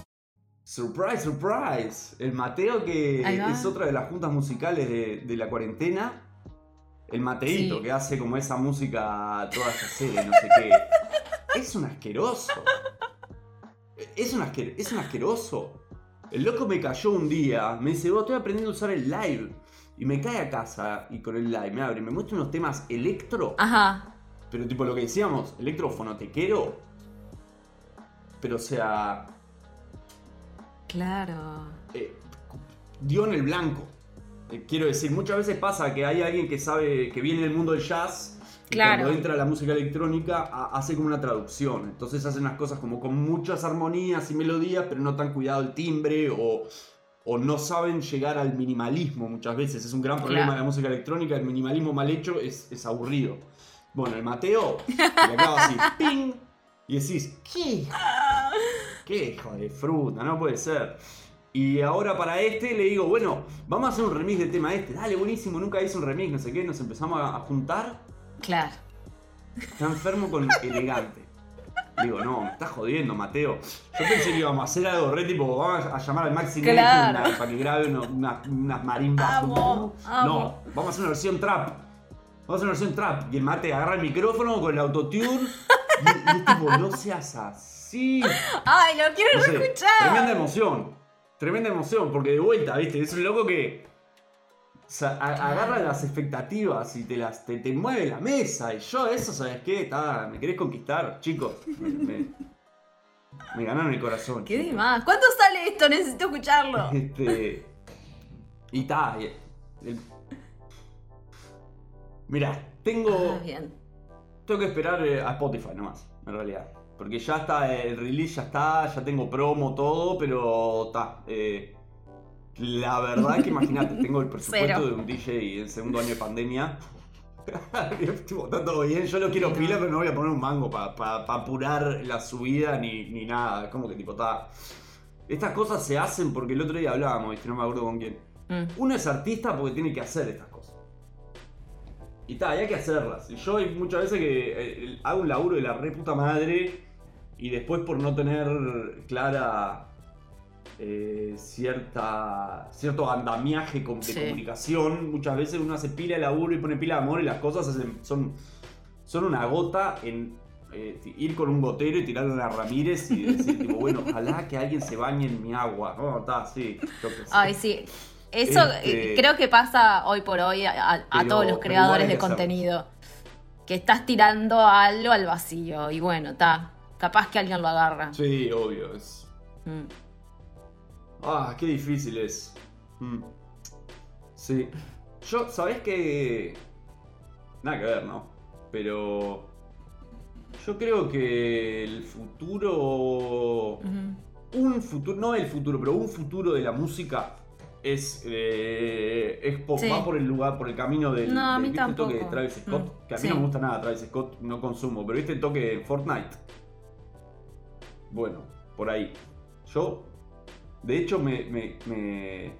Surprise, surprise. El Mateo, que es otra de las juntas musicales de, la cuarentena. El Mateito, que hace como esa música toda esa serie, no sé qué. Es un asqueroso. Es un, es un asqueroso. El loco me cayó un día, me dice, vos estoy aprendiendo a usar el live. Y me cae a casa y con el live me abre, me muestra unos temas electro. Ajá. Pero tipo lo que decíamos, electrofonotequero. Pero o sea, Claro. Eh, dio en el blanco. Eh, quiero decir, muchas veces pasa que hay alguien que sabe, que viene del mundo del jazz. Y cuando entra a la música electrónica hace como una traducción. Entonces hace unas cosas como con muchas armonías y melodías, pero no tan cuidado el timbre o, o no saben llegar al minimalismo muchas veces. Es un gran problema de la música electrónica. El minimalismo mal hecho es, aburrido. Bueno, el Mateo le acaba así, ¡ping! Y decís, ¿qué? Qué hijo de fruta, no puede ser. Y ahora para este le digo, bueno, vamos a hacer un remix del tema este. Dale, buenísimo, nunca hice un remix, no sé qué. Nos empezamos a, juntar. Claro. Está enfermo con elegante. Digo, no, me estás jodiendo, Mateo. Yo pensé que íbamos a hacer algo re tipo, vamos a llamar al Maxi claro. para que grabe unas marimbas. No, vamos a hacer una versión trap. Vamos a hacer una versión trap. Y el mate agarra el micrófono con el autotune. Y, y tipo, no seas así Sí. Ay, lo quiero No sé, escuchar. Tremenda emoción. Tremenda emoción, porque de vuelta, ¿viste? Es un loco que o sea, a- agarra las expectativas y te las te, te mueve la mesa. Y yo, eso, ¿sabes qué? Me querés conquistar, chicos. Me, me- me ganaron el corazón. ¿Qué de chicos. más? ¿Cuándo sale esto? Necesito escucharlo. Este. Y el- Mirá, tengo. Ah, bien. Tengo que esperar eh, a Spotify nomás, en realidad. Porque ya está, el release ya está, ya tengo promo, todo, pero está. eh, la verdad es que imagínate, tengo el presupuesto Cero. de un DJ en segundo año de pandemia. tipo, está todo bien, yo lo quiero pila, pero no voy a poner un mango para apurar la subida ni, ni nada. Es como que tipo, está. Estas cosas se hacen porque el otro día hablábamos, ¿viste? no me acuerdo con quién. Mm. Uno es artista porque tiene que hacer estas cosas. Y tal, hay que hacerlas. Y yo hay muchas veces que eh, hago un laburo de la re puta madre y después por no tener clara eh, cierta cierto andamiaje de Sí. comunicación, muchas veces uno hace pila de laburo y pone pila de amor y las cosas hacen- son, son una gota en eh, ir con un gotero y tirarle a Ramírez y decir, tipo, bueno, ojalá que alguien se bañe en mi agua. No, está, sí. Ay, sí. Eso Este- eh, creo que pasa hoy por hoy a, a- a Pero- todos los creadores de contenido. Que estás tirando algo al vacío. Y bueno, está. Capaz que alguien lo agarra. Sí, obvio. Es... Mm. Ah, qué difícil es. Mm. Sí. Yo, ¿sabés qué? Nada que ver, ¿no? Pero. Yo creo que el futuro. Un futuro. No el futuro, pero un futuro de la música. Es, eh, es po- Sí. va por el lugar, por el camino del, No, a mí ¿viste el toque de. Travis Scott, Mm, que a mí sí. no me gusta nada Travis Scott, no consumo, pero viste el toque de Fortnite. Bueno, por ahí. Yo, de hecho, me. me, me-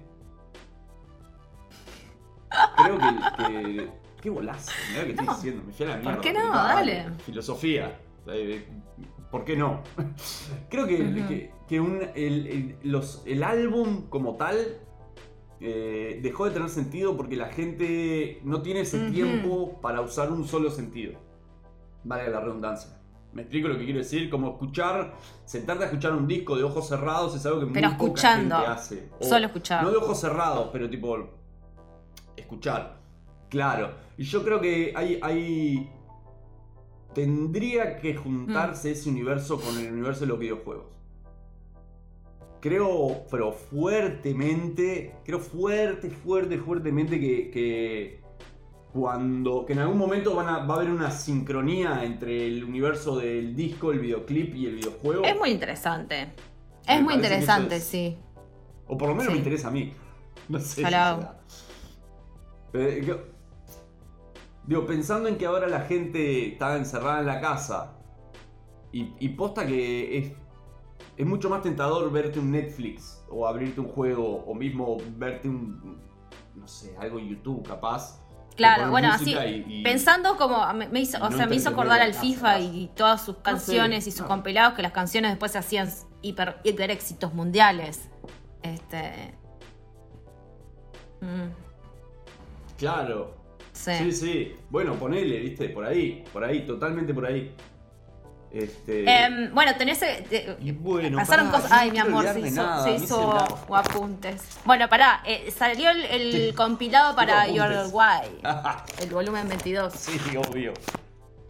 Creo que, que- Qué bolazo, mirá lo que estoy No. diciendo, me fui a la mierda. qué no? puta madre. Dale. Filosofía. Eh, ¿Por qué no? Creo que, que, que un- el, el- los- el álbum como tal eh, dejó de tener sentido porque la gente no tiene ese tiempo para usar un solo sentido. Vale la redundancia. ¿Me explico lo que quiero decir? Como escuchar, sentarte a escuchar un disco de ojos cerrados es algo que Pero muy poca escuchando. gente hace. O- Solo escuchar. No de ojos cerrados, pero tipo escuchar. Claro. Y yo creo que hay, hay tendría que juntarse Mm. ese universo con el universo de los videojuegos. Creo, pero fuertemente, creo fuerte, fuerte, fuertemente que, que cuando, que en algún momento van a- va a haber una sincronía entre el universo del disco, el videoclip y el videojuego. Es muy interesante. Me Es muy interesante, es- sí. O por lo menos Sí. me interesa a mí. No sé. Eh, digo, pensando en que ahora la gente está encerrada en la casa y, y posta que es, es mucho más tentador verte un Netflix o abrirte un juego o mismo verte un, no sé, algo en YouTube capaz. Claro, bueno, así, música y- y- pensando como, me, me hizo, o no sea, me hizo acordar al FIFA y todas sus canciones y sus compilados, que las canciones después se hacían hiper, hiper éxitos mundiales. Este... mm, Claro. Sí. Sí, sí. Bueno, ponele, viste, por ahí, por ahí, totalmente por ahí. Este. Em, bueno, tenés... eh, bueno, Pasaron pará, cosas. no Ay, mi amor, se hizo, nada, se hizo o apuntes. Bueno, pará, eh, salió el, el compilado para Your. Why, el volumen 22. Sí, obvio.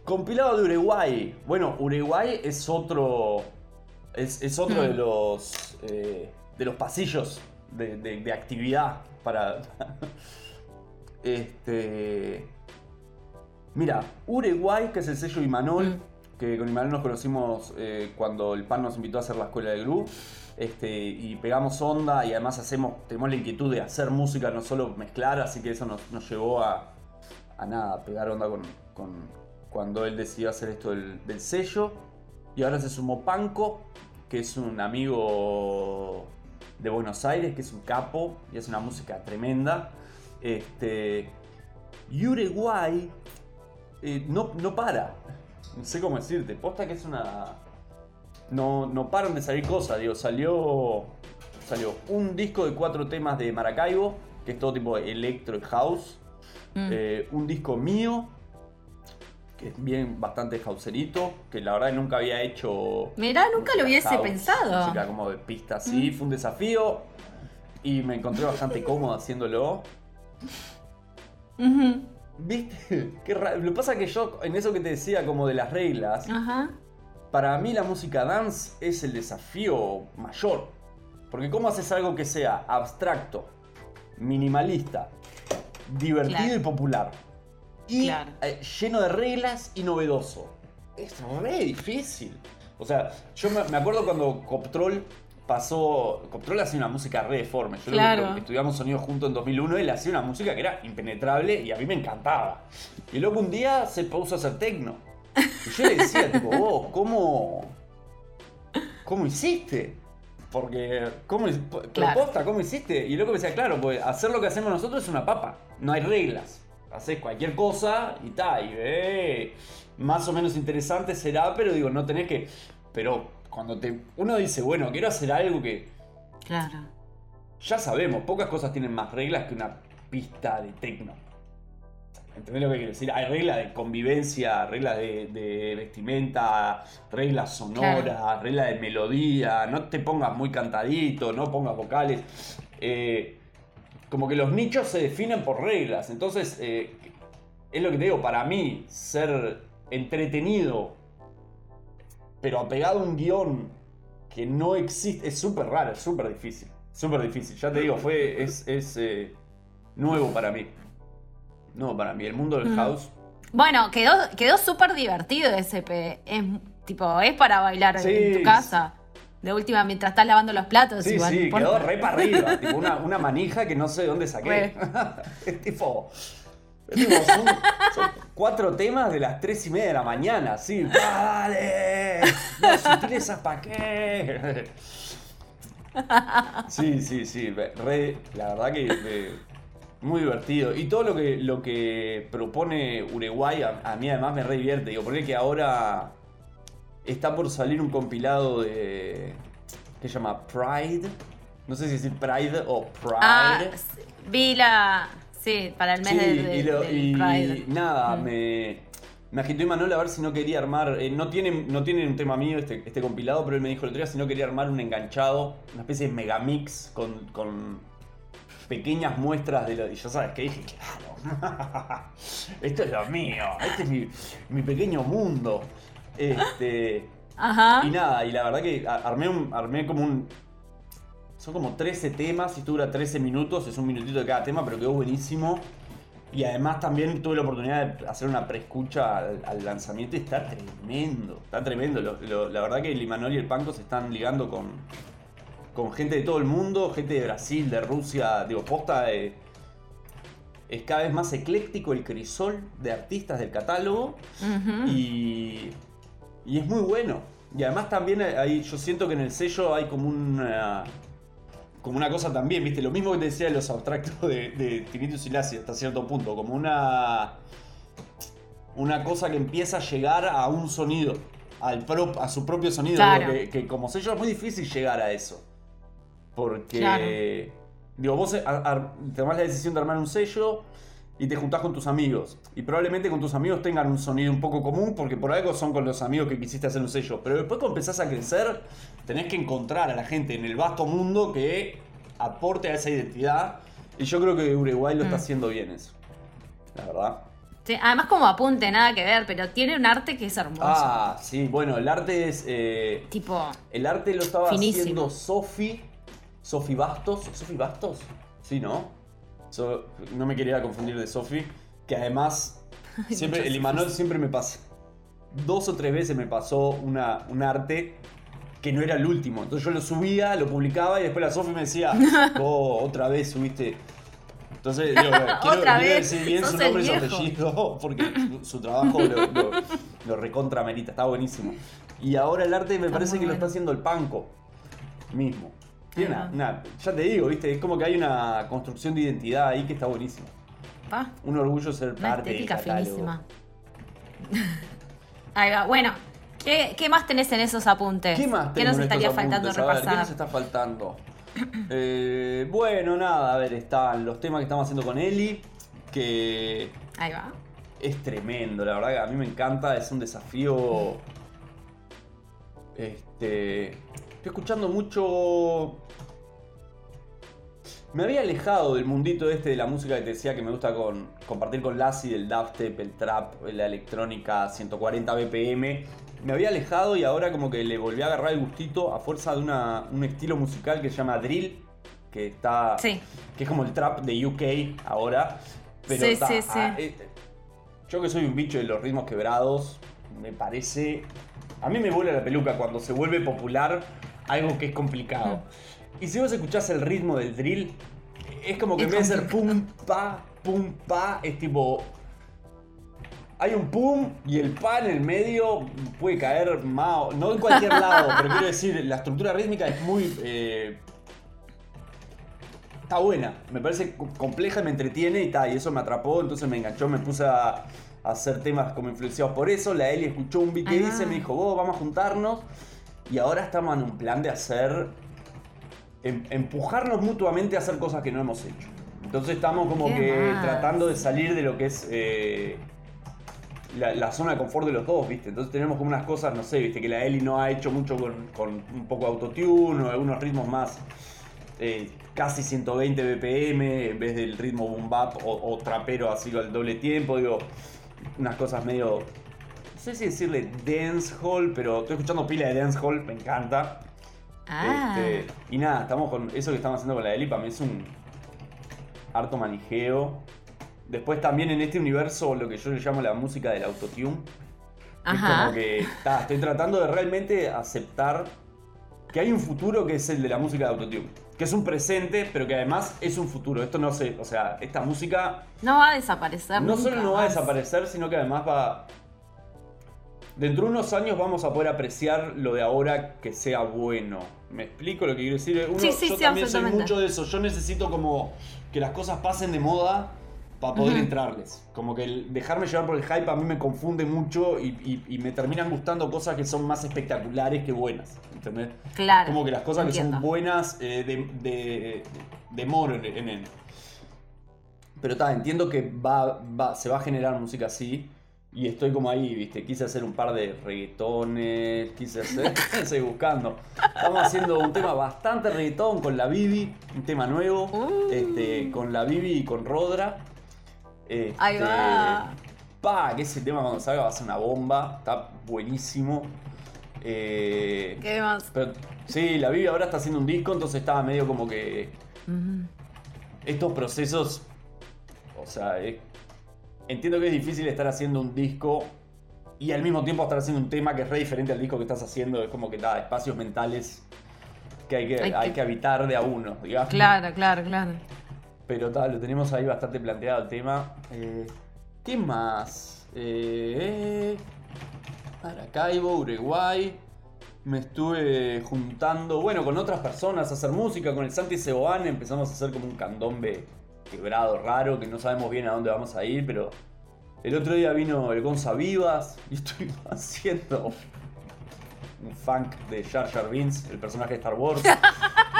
Compilado de Uruguay. Bueno, Uruguay es otro. Es, es otro de los. eh, de los pasillos de, de- de actividad para. este. Mira, Uruguay, que es el sello Imanol, Hmm. Que con Imanol nos conocimos eh, cuando el PAN nos invitó a hacer la escuela de Gru. Este, y pegamos onda y además hacemos, tenemos la inquietud de hacer música, no solo mezclar, así que eso nos, nos llevó a, a nada, pegar onda con, con- cuando él decidió hacer esto del, sello. Y ahora se sumó Panco, que es un amigo de Buenos Aires, que es un capo y hace una música tremenda. Este, y Uruguay eh, no, no para. No sé cómo decirte. Posta que es una. No, no paran de salir cosas. Digo, salió. Salió un disco de cuatro temas de Maracaibo, que es todo tipo electro y house. Mm. Eh, un disco mío, que es bien bastante hauserito, que la verdad nunca había hecho. Mirá, nunca lo hubiese pensado. Música como de pista así, fue un desafío y me encontré bastante cómodo haciéndolo. ¿Viste? Qué raro. Lo que pasa es que yo, en eso que te decía, como de las reglas, para mí la música dance es el desafío mayor. Porque ¿cómo haces algo que sea abstracto, minimalista, divertido y popular? Y eh, lleno de reglas y novedoso. Es re difícil. O sea, yo me, acuerdo cuando Coptrol pasó. Coptrol hacía una música re deforme. Yo lo, estudiamos sonido juntos en 2001. Él hacía una música que era impenetrable y a mí me encantaba. Y luego un día se puso a hacer tecno. Y yo le decía, tipo, vos, ¿cómo. ¿Cómo hiciste? Porque, ¿cómo, claro. ¿cómo hiciste? Y luego me decía, claro, pues hacer lo que hacemos nosotros es una papa. No hay reglas. Haces cualquier cosa y tal. Y ve, más o menos interesante será, pero digo, no tenés que. Pero cuando te, uno dice, bueno, quiero hacer algo que... Claro. Ya sabemos, pocas cosas tienen más reglas que una pista de tecno. ¿Entendés lo que quiero decir? Hay reglas de convivencia, reglas de, vestimenta, reglas sonoras, reglas de melodía. No te pongas muy cantadito, no pongas vocales. Eh, como que los nichos se definen por reglas. Entonces, eh, es lo que te digo, para mí, ser entretenido pero apegado a un guion que no existe, es súper raro, es súper difícil. Súper difícil. Ya te digo, fue, es, es eh, nuevo para mí. No, para mí, el mundo del house. Bueno, quedó, quedó súper divertido ese Es tipo, es para bailar en tu casa. De última, mientras estás lavando los platos. Sí, sí, quedó re para arriba. tipo una, una, manija que no sé de dónde saqué. es tipo. Son, cuatro temas de las tres y media de la mañana, sí. ¡Dale! No, sutilezas para qué. Sí, sí, sí. Re, la verdad que muy divertido. Y todo lo que, lo que propone Uruguay a, mí además me re divierte. Digo, porque que ahora está por salir un compilado de. que se llama Pride. No sé si decir Pride o Pride. Ah, vi la. Sí, para el mes de, y, nada, mm. me, me agitó Manuel a ver si no quería armar. Eh, no, tiene, no tiene un tema mío este, este compilado, pero él me dijo el otro día si no quería armar un enganchado, una especie de megamix con, con pequeñas muestras de lo. Y ya sabes que dije, claro, esto es lo mío, este es mi, mi pequeño mundo. Este. Ajá. Y nada, y la verdad que armé, un, armé como un, son como 13 temas, y dura 13 minutos, es un minutito de cada tema, pero quedó buenísimo. Y además también tuve la oportunidad de hacer una preescucha al, lanzamiento y está tremendo, está tremendo. la verdad que el Imanol y el Panco se están ligando con, con gente de todo el mundo, gente de Brasil, de Rusia, digo, posta es cada vez más ecléctico el crisol de artistas del catálogo y, y es muy bueno. Y además también hay, yo siento que en el sello hay como una como una cosa también, ¿viste? Lo mismo que te decía de los abstractos de, de Tinnitus y hasta cierto punto, como una una cosa que empieza a llegar a un sonido, al a su propio sonido, que, como sello es muy difícil llegar a eso. Porque digo, vos tomás la decisión de armar un sello y te juntás con tus amigos. Y probablemente con tus amigos tengan un sonido un poco común, porque por algo son con los amigos que quisiste hacer un sello. Pero después cuando empezás a crecer, tenés que encontrar a la gente en el vasto mundo que aporte a esa identidad. Y yo creo que Uruguay lo está mm. haciendo bien eso. La verdad. además como apunte, nada que ver, pero tiene un arte que es hermoso. Ah, sí, bueno, el arte es... Eh, tipo... El arte lo estaba haciendo Sofi. Sofi Bastos. ¿Sofi Bastos? Sí, ¿no? No me quería confundir de Sofi, que además siempre, el Imanol siempre me pasa. Dos o tres veces me pasó una, un arte que no era el último. Entonces yo lo subía, lo publicaba y después la Sofi me decía, oh, otra vez subiste. Entonces, digo, quiero, decir bien su nombre y su apellido, porque su, trabajo lo, lo, recontra merita, está buenísimo. Y ahora el arte me parece que lo está haciendo el Panco mismo ya te digo, ¿viste? Es como que hay una construcción de identidad ahí que está buenísima. Un orgullo ser parte estética finísima. Ahí va. Bueno, ¿qué, más tenés en esos apuntes? ¿Qué más ¿Qué nos estaría faltando repasar? ¿Qué nos está faltando? Eh, bueno, nada, a ver, están los temas que estamos haciendo con Eli, que... Ahí va. es tremendo, la verdad que a mí me encanta, es un desafío. Este. Estoy escuchando mucho. Me había alejado del mundito este de la música que te decía que me gusta con, compartir con Lassie, del dubstep, el trap, la electrónica 140 BPM. Me había alejado y ahora como que le volví a agarrar el gustito a fuerza de una, un estilo musical que se llama drill, que está Sí. que es como el trap de UK ahora. Pero Sí, está- sí, sí. ah, eh, yo que soy un bicho de los ritmos quebrados, me parece. A mí me vuela la peluca cuando se vuelve popular algo que es complicado. Y si vos escuchás el ritmo del drill, es como que en vez de ser pum, pa, pum, pa, es tipo. Hay un pum y el pa en el medio puede caer más. No en cualquier lado, pero quiero decir, la estructura rítmica es muy. eh, está buena. Me parece co- compleja y me entretiene y tal. Y eso me atrapó, entonces me enganchó, me puse a, hacer temas como influenciados por eso. La Eli escuchó un beat que Ah. hice, me dijo, vos vamos a juntarnos. Y ahora estamos en un plan de hacer. em- empujarnos mutuamente a hacer cosas que no hemos hecho. Entonces estamos como ¿Qué que más? tratando de salir de lo que es. eh, la, la zona de confort de los dos, ¿viste? Entonces tenemos como unas cosas, no sé, ¿viste? Que la Eli no ha hecho mucho con, con un poco de autotune o algunos ritmos más eh, casi 120 BPM en vez del ritmo boom bap o, o trapero así al doble tiempo, digo, unas cosas medio, sé si decirle dancehall, pero estoy escuchando pila de dancehall, me encanta. Ah. Este, y nada, estamos con eso que estamos haciendo con la Eli, para mí es un harto manijeo. Después también en este universo lo que yo le llamo la música del autotune. que Es Ajá. como que ta, estoy tratando de realmente aceptar que hay un futuro que es el de la música de autotune. Que es un presente, pero que además es un futuro. Esto no sé, o sea, esta música No va a desaparecer. no nunca solo no va a desaparecer, sino que además va. Dentro de unos años vamos a poder apreciar lo de ahora que sea bueno. ¿Me explico lo que quiero decir? Uno- Sí, sí, yo sí, también soy mucho de eso. Yo necesito como que las cosas pasen de moda para poder entrarles. Como que el dejarme llevar por el hype a mí me confunde mucho y, y- y me terminan gustando cosas que son más espectaculares que buenas. ¿Entendés? Claro. Como que las cosas que son buenas eh, de, de, de moro en, en él. Pero está, entiendo que va, va- se va a generar música así. Y estoy como ahí, viste. Quise hacer un par de reggaetones. Quise hacer. estoy buscando. Estamos haciendo un tema bastante reggaetón con la Bibi. Un tema nuevo. Uh. Este, con la Bibi y con Rodra. Este, Ahí va. Pa, que ese tema cuando salga va a ser una bomba. Está buenísimo. Eh, ¿Qué más? pero sí, la Bibi ahora está haciendo un disco, entonces estaba medio como que. Estos procesos. O sea, es- entiendo que es difícil estar haciendo un disco y al mismo tiempo estar haciendo un tema que es re diferente al disco que estás haciendo. Es como que da espacios mentales que hay que, Hay hay que- que habitar de a uno, digamos. Claro, claro, claro. Pero tal, lo tenemos ahí bastante planteado el tema. Eh, ¿Qué más? Eh, Maracaibo, Uruguay. Me estuve juntando, bueno, con otras personas a hacer música. Con el Santi Seboane empezamos a hacer como un candombe quebrado, raro, que no sabemos bien a dónde vamos a ir, pero el otro día vino el Gonza Vivas y estuvimos haciendo un funk de Jar Jar Binks, el personaje de Star Wars.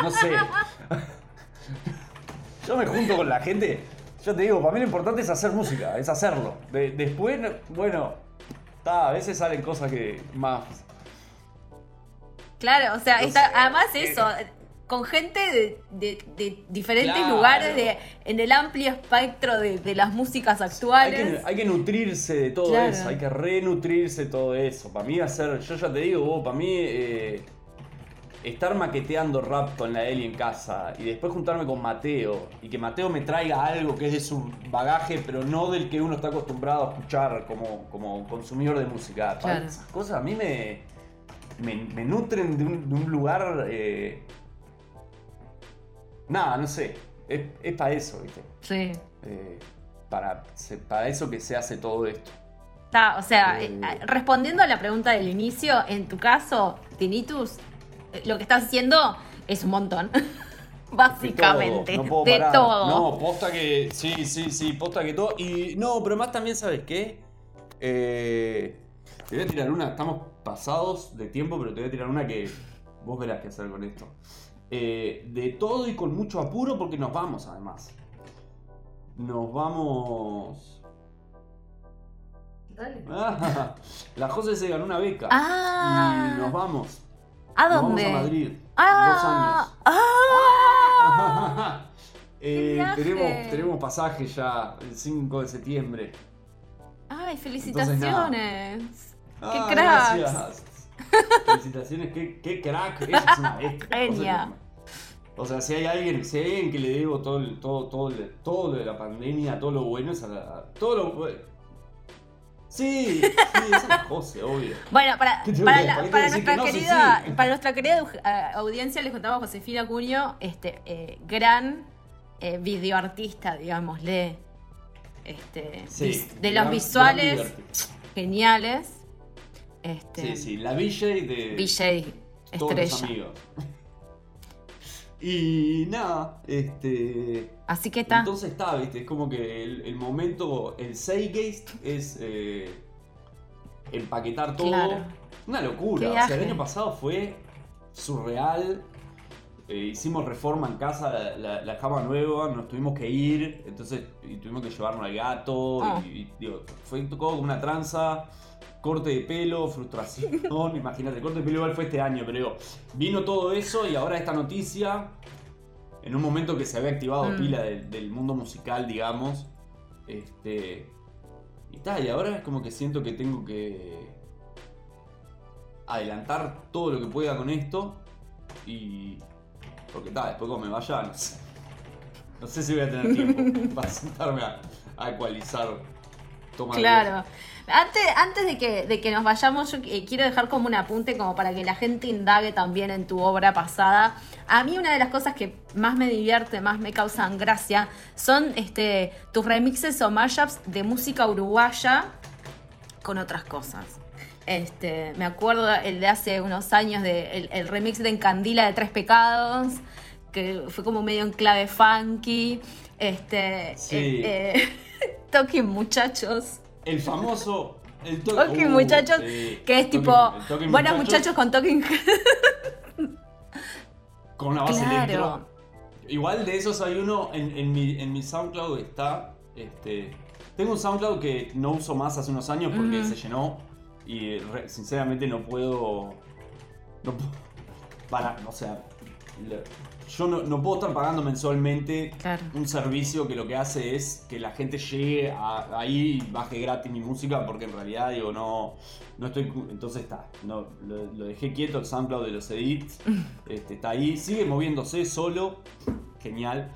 No sé. Yo me junto con la gente. Yo te digo, para mí lo importante es hacer música, es hacerlo. De- después, bueno, ta, a veces salen cosas que más. Claro, o sea, No está, sé. además eso, con gente de, de- de diferentes Claro. lugares de, en el amplio espectro de, de las músicas Hay actuales. que, hay que nutrirse de todo Claro. eso, hay que renutrirse de todo eso. Para mí hacer, yo ya te digo, vos, para mí eh, estar maqueteando rap con la Eli en casa y después juntarme con Mateo y que Mateo me traiga algo que es de su bagaje, pero no del que uno está acostumbrado a escuchar como, como consumidor de música. Claro. Esas cosas a mí me, me, me nutren de un, de un lugar... eh, nada, no sé. Es, es para eso, ¿viste? Sí. Eh, para, para eso que se hace todo esto. Está, o sea, Eh. eh, respondiendo a la pregunta del inicio, en tu caso, Tinnitus, eh, lo que estás haciendo es un montón. Básicamente. De todo, no puedo de parar. todo. No, posta que. Sí, sí, sí, posta que todo. Y no, pero más también, ¿sabes qué? Eh, te voy a tirar una. Estamos pasados de tiempo, pero te voy a tirar una que vos verás qué hacer con esto. Eh, de todo y con mucho apuro, porque nos vamos además. Nos vamos. Dale. Ah, la José se ganó una beca. Ah. Y nos vamos. ¿A Nos dónde? vamos a Madrid. Ah. Dos Ah. años. Eh, viaje! tenemos, tenemos pasaje ya el 5 de septiembre. Ay, Entonces, felicitaciones. Ah, ¡Qué cracks! Gracias. Felicitaciones, qué, qué crack. Ella es una bestia. Genia. O sea, si hay alguien, si hay alguien que le debo todo, el- todo, todo, el- todo lo de la pandemia, todo lo bueno, es a la- a- todo lo bueno. Sí, sí, es a José, obvio. Bueno, para, ¿Qué tengo para, que- la- para qué para decir nuestra que no? Sí, querida, sí. para nuestra querida audiencia les contaba Josefina Cuño, este eh, gran eh, videoartista, digámosle, este, Sí, de gran- los visuales geniales. Este, Sí, sí, la VJ de VJ, todos los estrella. amigos. Y nada, este. Así que está. Entonces está, viste, es como que el, el momento, el Zeitgeist es eh, empaquetar todo. Claro. Una locura. O sea, el año pasado fue surreal. Eh, hicimos reforma en casa, la, la- cama nueva, nos tuvimos que ir, entonces y tuvimos que llevarnos al gato. Oh. Y, y, digo, fue todo como una tranza. Corte de pelo, frustración. Imagínate, el corte de pelo igual fue este año, pero digo, vino todo eso y ahora esta noticia en un momento que se había activado Mm. pila del, del mundo musical, digamos. Este. Y tal, y ahora es como que siento que tengo que adelantar todo lo que pueda con esto. Y. Porque tal, después cuando me vaya, no sé. No sé si voy a tener tiempo para sentarme a, a ecualizar. Claro. Antes, antes de, que, de que nos vayamos, yo eh, quiero dejar como un apunte como para que la gente indague también en tu obra pasada. A mí una de las cosas que más me divierte, más me causan gracia, son este, tus remixes o mashups de música uruguaya con otras cosas. Este, me acuerdo el de hace unos años de el, el remix de Encandila de Tres Pecados, que fue como medio en clave funky. Este, Sí. eh, eh, Talking Muchachos. El famoso. El to- Talking Uh, Muchachos, sí. que es Talking- tipo, buenos muchachos con Talking. Con una base Claro. electro. Igual de esos hay uno en, en mi, en mi SoundCloud está. Este, tengo un SoundCloud que no uso más hace unos años porque se llenó. Y re- sinceramente no puedo. No puedo. Para, o sea. le- yo no, no puedo estar pagando mensualmente Claro. un servicio que lo que hace es que la gente llegue a- ahí y baje gratis mi música porque en realidad digo no no estoy entonces está no lo, lo dejé quieto el SoundCloud de los edits este, está ahí sigue moviéndose solo genial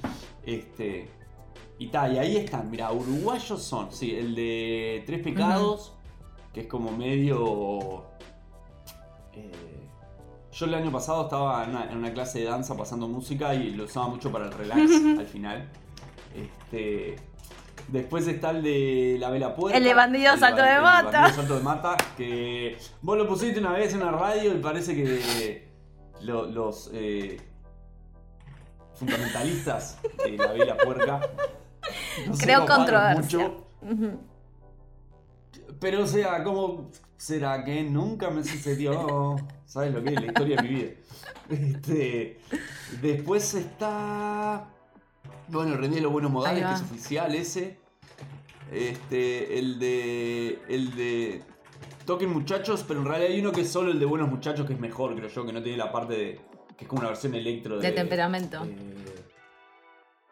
este y está y ahí están mira uruguayos son sí el de tres pecados que es como medio eh, yo el año pasado estaba en una, en una clase de danza pasando música y lo usaba mucho para el relax al final. Este, después está el de la vela puerta. El de Bandido el Salto ba- de el Mata. Bandido Salto de Mata, que vos lo pusiste una vez en una radio y parece que lo- los eh, fundamentalistas de la vela puerca no Creo controversia. mucho. Pero o sea, ¿cómo será que nunca me sucedió? ¿Sabes lo que es la historia de mi vida? Este, después está. Bueno, el René de los Buenos Modales, que es oficial ese. Este, el de. El de. Toquen muchachos, pero en realidad hay uno que es solo el de Buenos Muchachos, que es mejor, creo yo, que no tiene la parte de. que es como una versión electro de. De temperamento. eh,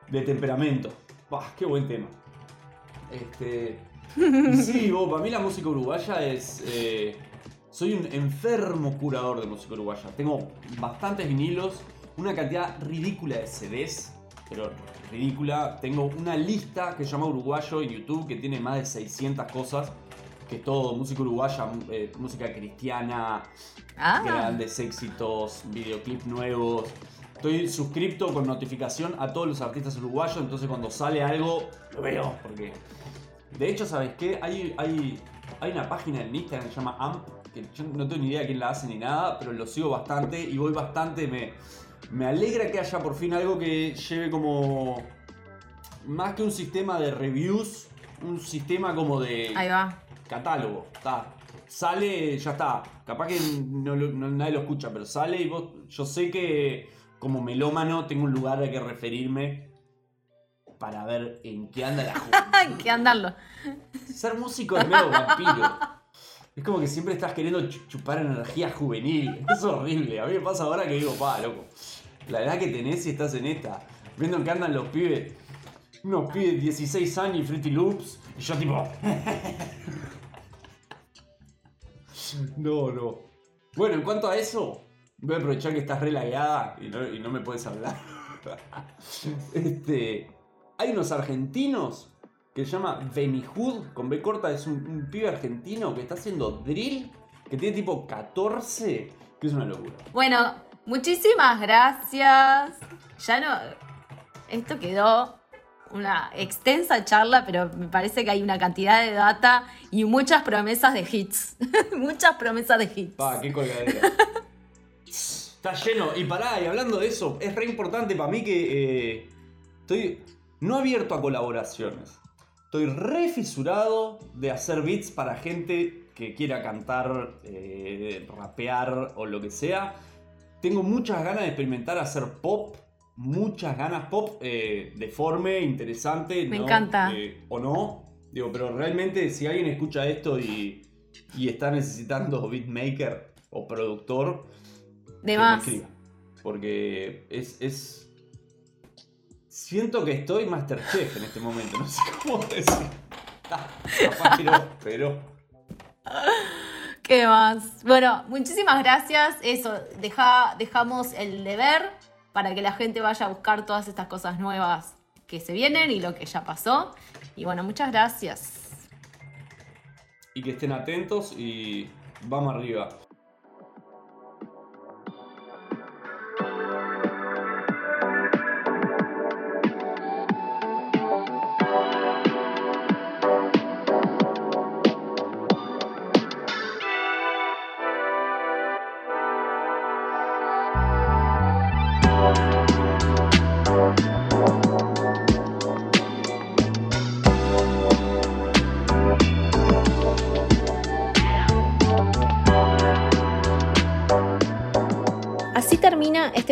de temperamento. Bah, qué buen tema. Este. sí, vos, para mí la música uruguaya es. eh, soy un enfermo curador de música uruguaya. Tengo bastantes vinilos, una cantidad ridícula de CDs, pero ridícula. Tengo una lista que se llama Uruguayo en YouTube que tiene más de 600 cosas. Que es todo música uruguaya, eh, música cristiana, Ah. grandes éxitos, videoclips nuevos. Estoy suscripto con notificación a todos los artistas uruguayos, entonces cuando sale algo, lo veo. Porque. De hecho, ¿sabes qué? Hay, hay, hay una página en Instagram que se llama AMP, que yo no tengo ni idea de quién la hace ni nada, pero lo sigo bastante y voy bastante. Me, me alegra que haya por fin algo que lleve como. Más que un sistema de reviews, un sistema como de Ahí va. catálogo. Está. Sale, ya está. Capaz que no, lo- no- nadie lo escucha, pero sale y vos. Yo sé que como melómano tengo un lugar al que referirme para ver en qué anda la juventud. ¿En qué andarlo? Ser músico es medio vampiro. Es como que siempre estás queriendo chupar energía juvenil. Es horrible. A mí me pasa ahora que digo, pa, loco. La edad que tenés y estás en esta. Viendo en qué andan los pibes. Unos pibes 16 años y Fruity Loops. Y yo tipo... no, no. Bueno, en cuanto a eso, voy a aprovechar que estás relagueada y y no me puedes hablar. este, hay unos argentinos que se llama Benihud, con B corta, es un, un, pibe argentino que está haciendo drill, que tiene tipo 14, que es una locura. Bueno, muchísimas gracias. Ya no... Esto quedó una extensa charla, pero me parece que hay una cantidad de data y muchas promesas de hits. muchas promesas de hits. Pa, qué colgadera. Está lleno. Y pará, y hablando de eso, es re importante para mí que eh, estoy no abierto a colaboraciones. Estoy re fisurado de hacer beats para gente que quiera cantar, eh, rapear o lo que sea. Tengo muchas ganas de experimentar hacer pop. Muchas ganas pop eh, deforme, interesante. Me ¿no? encanta. Eh, o no. Digo, pero realmente si alguien escucha esto y, y está necesitando beatmaker o productor, de que más. me escriba. Porque es, es. Siento que estoy Masterchef en este momento. No sé cómo decir. Ah, capaz que no, pero. ¿Qué más? Bueno, muchísimas gracias. Eso, deja, dejamos el deber para que la gente vaya a buscar todas estas cosas nuevas que se vienen y lo que ya pasó. Y bueno, muchas gracias. Y que estén atentos y vamos arriba.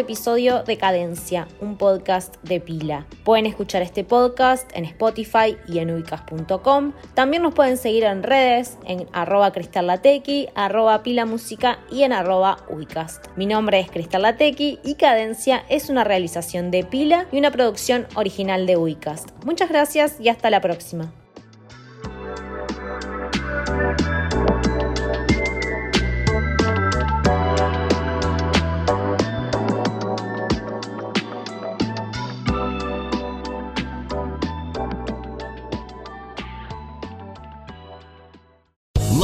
Episodio de Cadencia, un podcast de pila. Pueden escuchar este podcast en Spotify y en ubicas.com. También nos pueden seguir en redes, en arroba cristallatequi, arroba pilamúsica y en arroba ubicast. Mi nombre es Cristal Latequi y Cadencia es una realización de pila y una producción original de Ubicast. Muchas gracias y hasta la próxima.